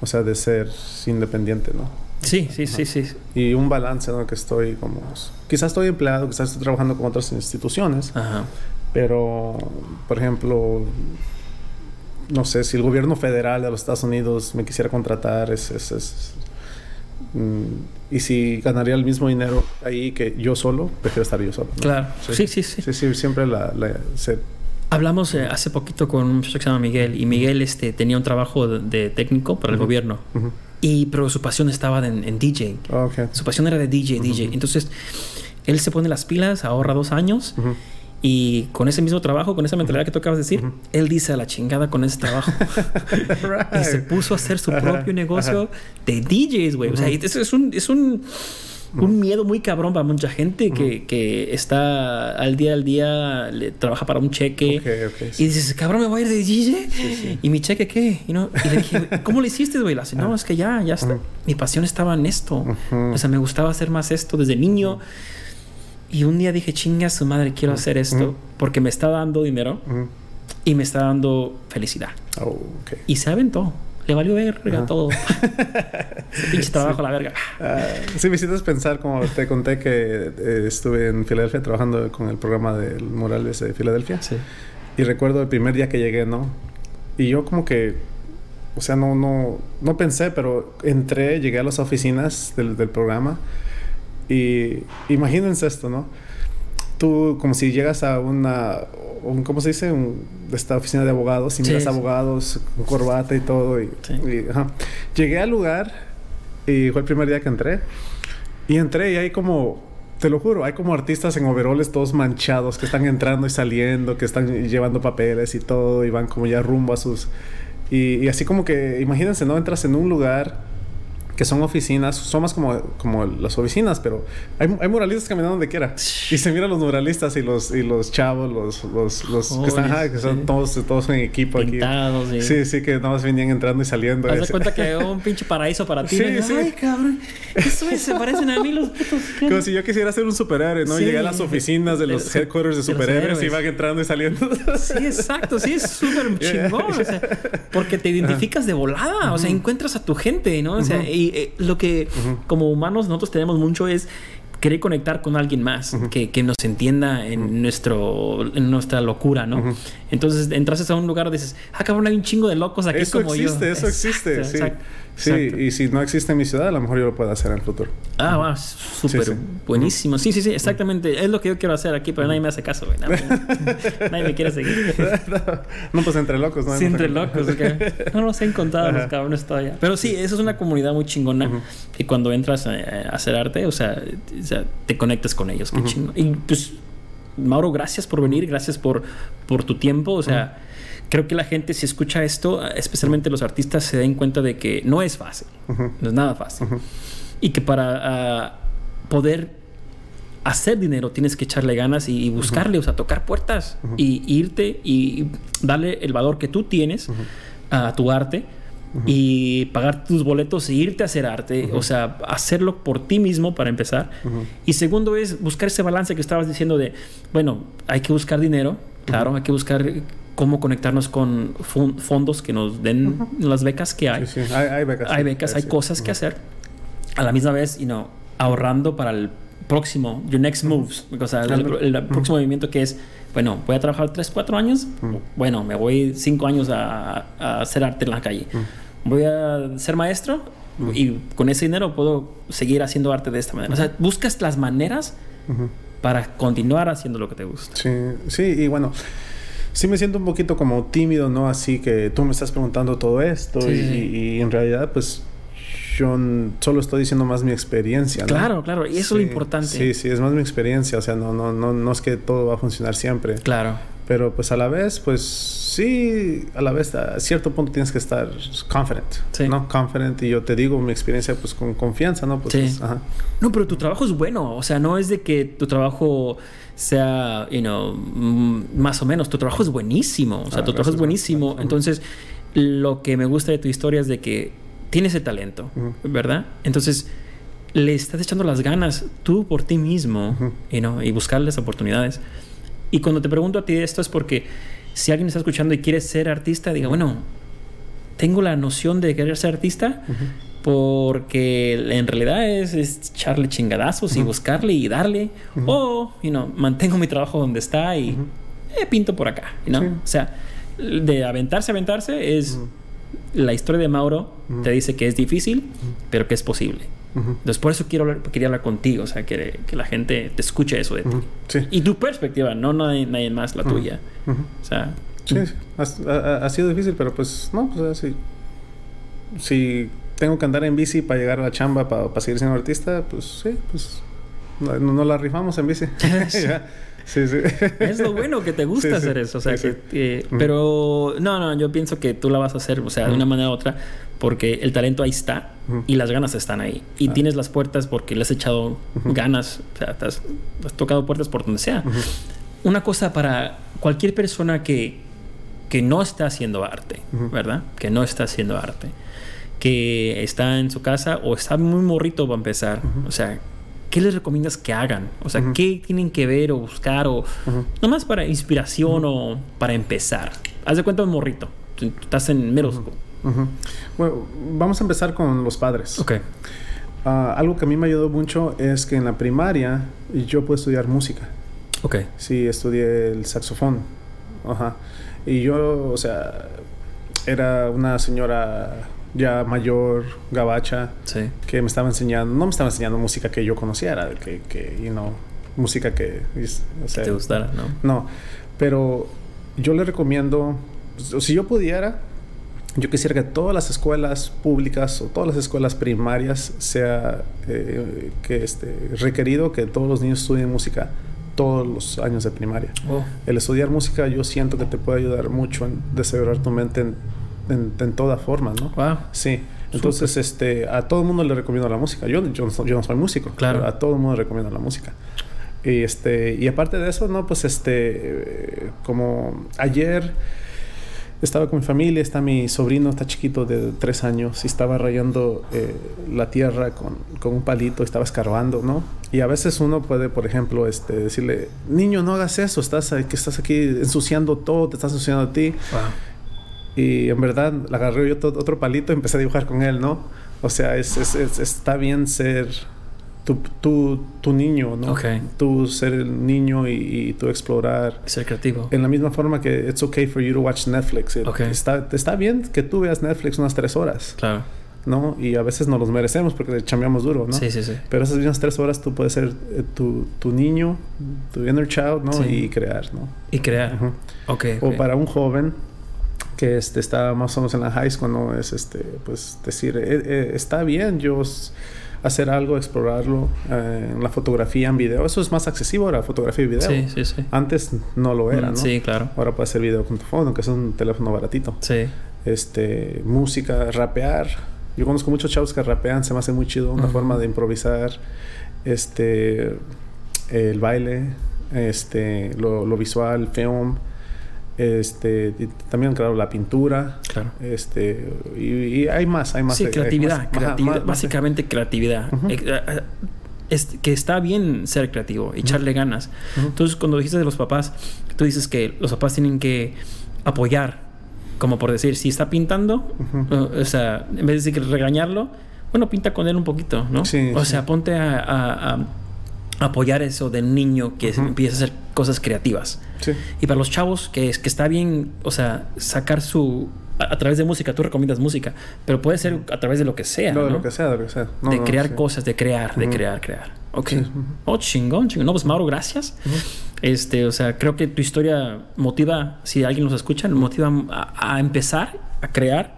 o sea, de ser independiente, ¿no? Sí, sí, sí, sí. Y un balance, ¿no? Que estoy como... Quizás estoy empleado, quizás estoy trabajando con otras instituciones, Ajá. pero, por ejemplo, no sé, si el gobierno federal de los Estados Unidos me quisiera contratar, es... es- es- mm, y si ganaría el mismo dinero ahí que yo solo, prefiero estar yo solo. ¿no? Claro. Sí, sí, sí. Sí, sí, siempre la... la- se- Hablamos eh, hace poquito con un muchacho que se llama Miguel y Miguel este, tenía un trabajo de, de técnico para el Ujú. gobierno. Ujú. Y, pero su pasión estaba en, en DJ. Ah, ok. Su pasión era de DJ, DJ. Entonces, él se pone las pilas, ahorra dos años. Y con ese mismo trabajo, con esa mentalidad que tú acabas de decir, Ujú. él dice a la chingada con ese trabajo. y se Right. puso a hacer su propio negocio de DJs, güey. O sea, eso es un, es un, un miedo muy cabrón para mucha gente que, que está al día al día, le, trabaja para un cheque. Ok, ok, sí. Y dices, cabrón, me voy a ir de DJ. sí. ¿Y mi cheque qué? Y, no, y le dije, "Güey, ¿cómo le hiciste, güey? No, es que ya, ya está. Mi pasión estaba en esto. O sea, me gustaba hacer más esto desde niño. Y un día dije, chinga su madre, quiero hacer esto Ujú. porque me está dando dinero Ujú. y me está dando felicidad. Oh, ok. Y se aventó. Le valió verga Ajá. todo. Ese pinche trabajo, la verga. Ah, sí, me hiciste pensar, como te conté que eh, estuve en Filadelfia trabajando con el programa de Murales de Filadelfia. Sí. Y recuerdo el primer día que llegué, ¿no? Y yo como que, o sea, no, no, no pensé, pero entré, llegué a las oficinas del, del programa y imagínense esto, ¿no? Tú como si llegas a una, un, ¿cómo se dice? Un- esta oficina de abogados y miras sí. abogados con corbata y todo. Y, Sí. y, ajá. Llegué al lugar y fue el primer día que entré. Y entré y hay como, te lo juro, hay como artistas en overoles todos manchados que están entrando y saliendo, que están llevando papeles y todo y van como ya rumbo a sus... Y, y así como que, imagínense, ¿no? Entras en un lugar que son oficinas, son más como, como las oficinas, pero hay, hay muralistas caminando donde quiera. Y se miran los muralistas y los, y los chavos, los, los, los que están, ajá, que son Sí. todos, todos en equipo Pintados, aquí. sí. Sí, sí, que nada más venían entrando y saliendo. Haz de cuenta que un pinche paraíso para ti. Sí, ¿no? sí. Ay, cabrón. Eso es, se parecen a mí los putos. Como si yo quisiera ser un superhéroe, ¿no? Sí. Llegué a las oficinas de los headquarters de superhéroes y van entrando y saliendo. Sí, exacto, sí, es súper Yeah. chingón, o sea, porque te identificas de volada, o sea, encuentras a tu gente, ¿no? O sea, y eh, lo que como humanos nosotros tenemos mucho es querer conectar con alguien más que, que nos entienda en nuestro en nuestra locura, ¿no? Entonces entras a un lugar y dices, ah, cabrón, hay un chingo de locos aquí Eso como existe, yo. eso existe. Sí, exacto, sí exacto. y si no existe en mi ciudad, a lo mejor yo lo puedo hacer en el futuro. Ah, wow, súper Sí, sí. buenísimo. Sí, sí, sí, exactamente. Es lo que yo quiero hacer aquí, pero nadie me hace caso, güey. Nadie, nadie me quiere seguir. no, pues entre locos, ¿no? Sí, entre locos. ok. No los he encontrado los cabrones todavía. Pero sí, eso es una comunidad muy chingona. Ujú. Y cuando entras a, a hacer arte, o sea, o sea, te conectas con ellos. Qué chingón. Y pues, Mauro, gracias por venir. Gracias por, por tu tiempo. O sea, creo que la gente, si escucha esto, especialmente los artistas, se den cuenta de que no es fácil. Ujú. No es nada fácil. Ujú. Y que para ah, poder hacer dinero tienes que echarle ganas y, y buscarle, o sea, tocar puertas y irte y darle el valor que tú tienes a tu arte y pagar tus boletos e irte a hacer arte, o sea, hacerlo por ti mismo para empezar. Y segundo es buscar ese balance que estabas diciendo de, bueno, hay que buscar dinero, claro, hay que buscar cómo conectarnos con fon- fondos que nos den las becas que hay Sí, sí. Hay, hay becas. hay becas, Sí, hay sí. cosas que hacer. A la misma vez, you know, ahorrando para el próximo, your next moves. O sea, el, el próximo movimiento que es, bueno, voy a trabajar 3, 4 años. Bueno, me voy 5 años a, a hacer arte en la calle. Voy a ser maestro y con ese dinero puedo seguir haciendo arte de esta manera. O sea, buscas las maneras para continuar haciendo lo que te gusta. Sí, sí, y bueno, sí me siento un poquito como tímido, ¿no? Así que tú me estás preguntando todo esto Sí, y, en realidad, pues yo solo estoy diciendo más mi experiencia, ¿no? Claro, claro, y eso es lo importante. Sí, sí, es más mi experiencia, o sea, no, no, no, no es que todo va a funcionar siempre, Claro. pero pues a la vez, pues sí, a la vez a cierto punto tienes que estar confident, Sí. ¿no? Confident y yo te digo mi experiencia pues con confianza, ¿no? Pues, Sí. pues, ajá. No, pero tu trabajo es bueno. O sea, no es de que tu trabajo sea, you know, mm, más o menos. Tu trabajo es buenísimo. O sea, Ah, tu trabajo es buenísimo. Entonces, lo que me gusta de tu historia es de que tiene ese talento, ¿verdad? Entonces, le estás echando las ganas tú por ti mismo y no y buscarles oportunidades. Y cuando te pregunto a ti esto es porque si alguien está escuchando y quiere ser artista, diga, bueno, tengo la noción de querer ser artista porque en realidad es, echarle chingadazos y buscarle y darle. O, you know, mantengo mi trabajo donde está y eh, pinto por acá, ¿no? O sea, de aventarse, aventarse es la historia de Mauro te dice que es difícil, pero que es posible. Entonces, por eso quiero hablar, quería hablar contigo, o sea, que, que la gente te escuche eso de ti. Sí. Y tu perspectiva, no nadie, nadie más la tuya. O sea... Sí, ha, ha, sido difícil, pero pues no, pues así. Si tengo que andar en bici para llegar a la chamba, para, para seguir siendo artista, pues sí, pues no, no la rifamos en bici. Sí, sí. Es lo bueno que te gusta hacer eso. O sea, que, pero no, no, yo pienso que tú la vas a hacer, o sea, de una manera u otra, porque el talento ahí está y las ganas están ahí. Y ah. tienes las puertas porque le has echado ganas, o sea, te has, tocado puertas por donde sea. Una cosa para cualquier persona que, que no está haciendo arte, ¿verdad? Que no está haciendo arte. Que está en su casa o está muy morrito para empezar. O sea, ¿qué les recomiendas que hagan? O sea, ¿qué tienen que ver o buscar o nomás para inspiración o para empezar? Haz de cuenta un morrito. Estás en middle school. Bueno, vamos a empezar con los padres. Ok. Ah, algo que a mí me ayudó mucho es que en la primaria yo pude estudiar música. Ok. Sí, estudié el saxofón. Ajá. Y yo, o sea, era una señora ya mayor, gabacha, que me estaba enseñando, no me estaba enseñando música que yo conociera, que, que you know, música que... O sea, te gustara, ¿no? No, pero yo le recomiendo, si yo pudiera, yo quisiera que todas las escuelas públicas o todas las escuelas primarias sea eh, que este, requerido que todos los niños estudien música todos los años de primaria. Oh. El estudiar música yo siento que te puede ayudar mucho en desarrollar tu mente en en, en toda forma, ¿no? Wow. Sí. Entonces, este, a todo el mundo le recomiendo la música. Yo, yo, no soy músico, claro. a todo el mundo le recomiendo la música. Y, este, y aparte de eso, ¿no? Pues este, como ayer estaba con mi familia, está mi sobrino, está chiquito de tres años, y estaba rayando eh, la tierra con, con, un palito, estaba escarbando, ¿no? Y a veces uno puede, por ejemplo, este, decirle, niño, no hagas eso, estás, que estás aquí ensuciando todo, te estás ensuciando a ti. Wow. Y en verdad, agarré yo otro palito y empecé a dibujar con él, ¿no? O sea, es, es, está bien ser tu, tu, tu niño, ¿no? Okay. Tú ser el niño y, y, tú explorar. Ser creativo. En la misma forma que it's okay for you to watch Netflix. Okay. Está, está bien que tú veas Netflix unas tres horas. Claro. ¿no? Y a veces no los merecemos porque le chambeamos duro, ¿no? Sí, sí, sí. Pero esas mismas tres horas tú puedes ser eh, tu, tu, niño, tu inner child, ¿no? Y crear, ¿no? Y crear. okay, O para un joven, que este, está más o menos en la high school, ¿no? Es este, pues decir, eh, eh, está bien yo hacer algo, explorarlo eh, en la fotografía, en video. Eso es más accesible ahora, fotografía y video. Sí, sí, sí. Antes no lo era, mm, ¿no? Sí, claro. Ahora puedes hacer video con tu phone, que es un teléfono baratito. Sí. Este, música, rapear. Yo conozco muchos chavos que rapean, se me hace muy chido, una forma de improvisar. Este, el baile, este, lo, lo visual, film este también claro la pintura claro. este y, hay más hay más sí creatividad, creatividad básicamente creatividad. Eh, eh, es que está bien ser creativo echarle ganas. Entonces cuando dijiste de los papás tú dices que los papás tienen que apoyar como por decir si está pintando o sea en vez de decir regañarlo bueno pinta con él un poquito no sí, o sea ponte a apoyar eso del niño que empieza a hacer cosas creativas. Sí. Y para los chavos, que, es, que está bien, o sea, sacar su... A, través de música, tú recomiendas música, pero puede ser a través de lo que sea. No, de lo que sea, de lo que sea. de crear cosas, de crear, de crear, crear. Ok. Oh, chingón, chingón. No, pues Mauro, gracias. Este, o sea, creo que tu historia motiva, si alguien nos escucha, motiva a, empezar a crear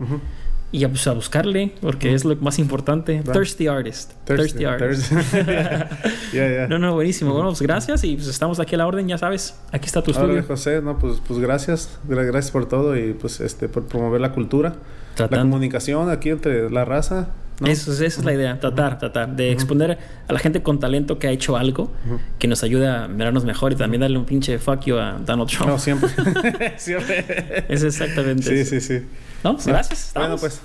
y a, pues, a buscarle, porque es lo más importante. Thirsty artist. Thirsty, artist. No, no, buenísimo. Bueno, pues gracias y pues estamos aquí a la orden, ya sabes. Aquí está tu estudio. José, no, pues, pues gracias. Gracias por todo y pues este por promover la cultura. La comunicación aquí entre la raza. Eso, esa es la idea, tratar, tratar de exponer a la gente con talento que ha hecho algo que nos ayuda a mirarnos mejor y también darle un pinche fuck you a Donald Trump. No, siempre. siempre. Es exactamente sí, Sí, sí, ¿No? Gracias. Bueno, pues.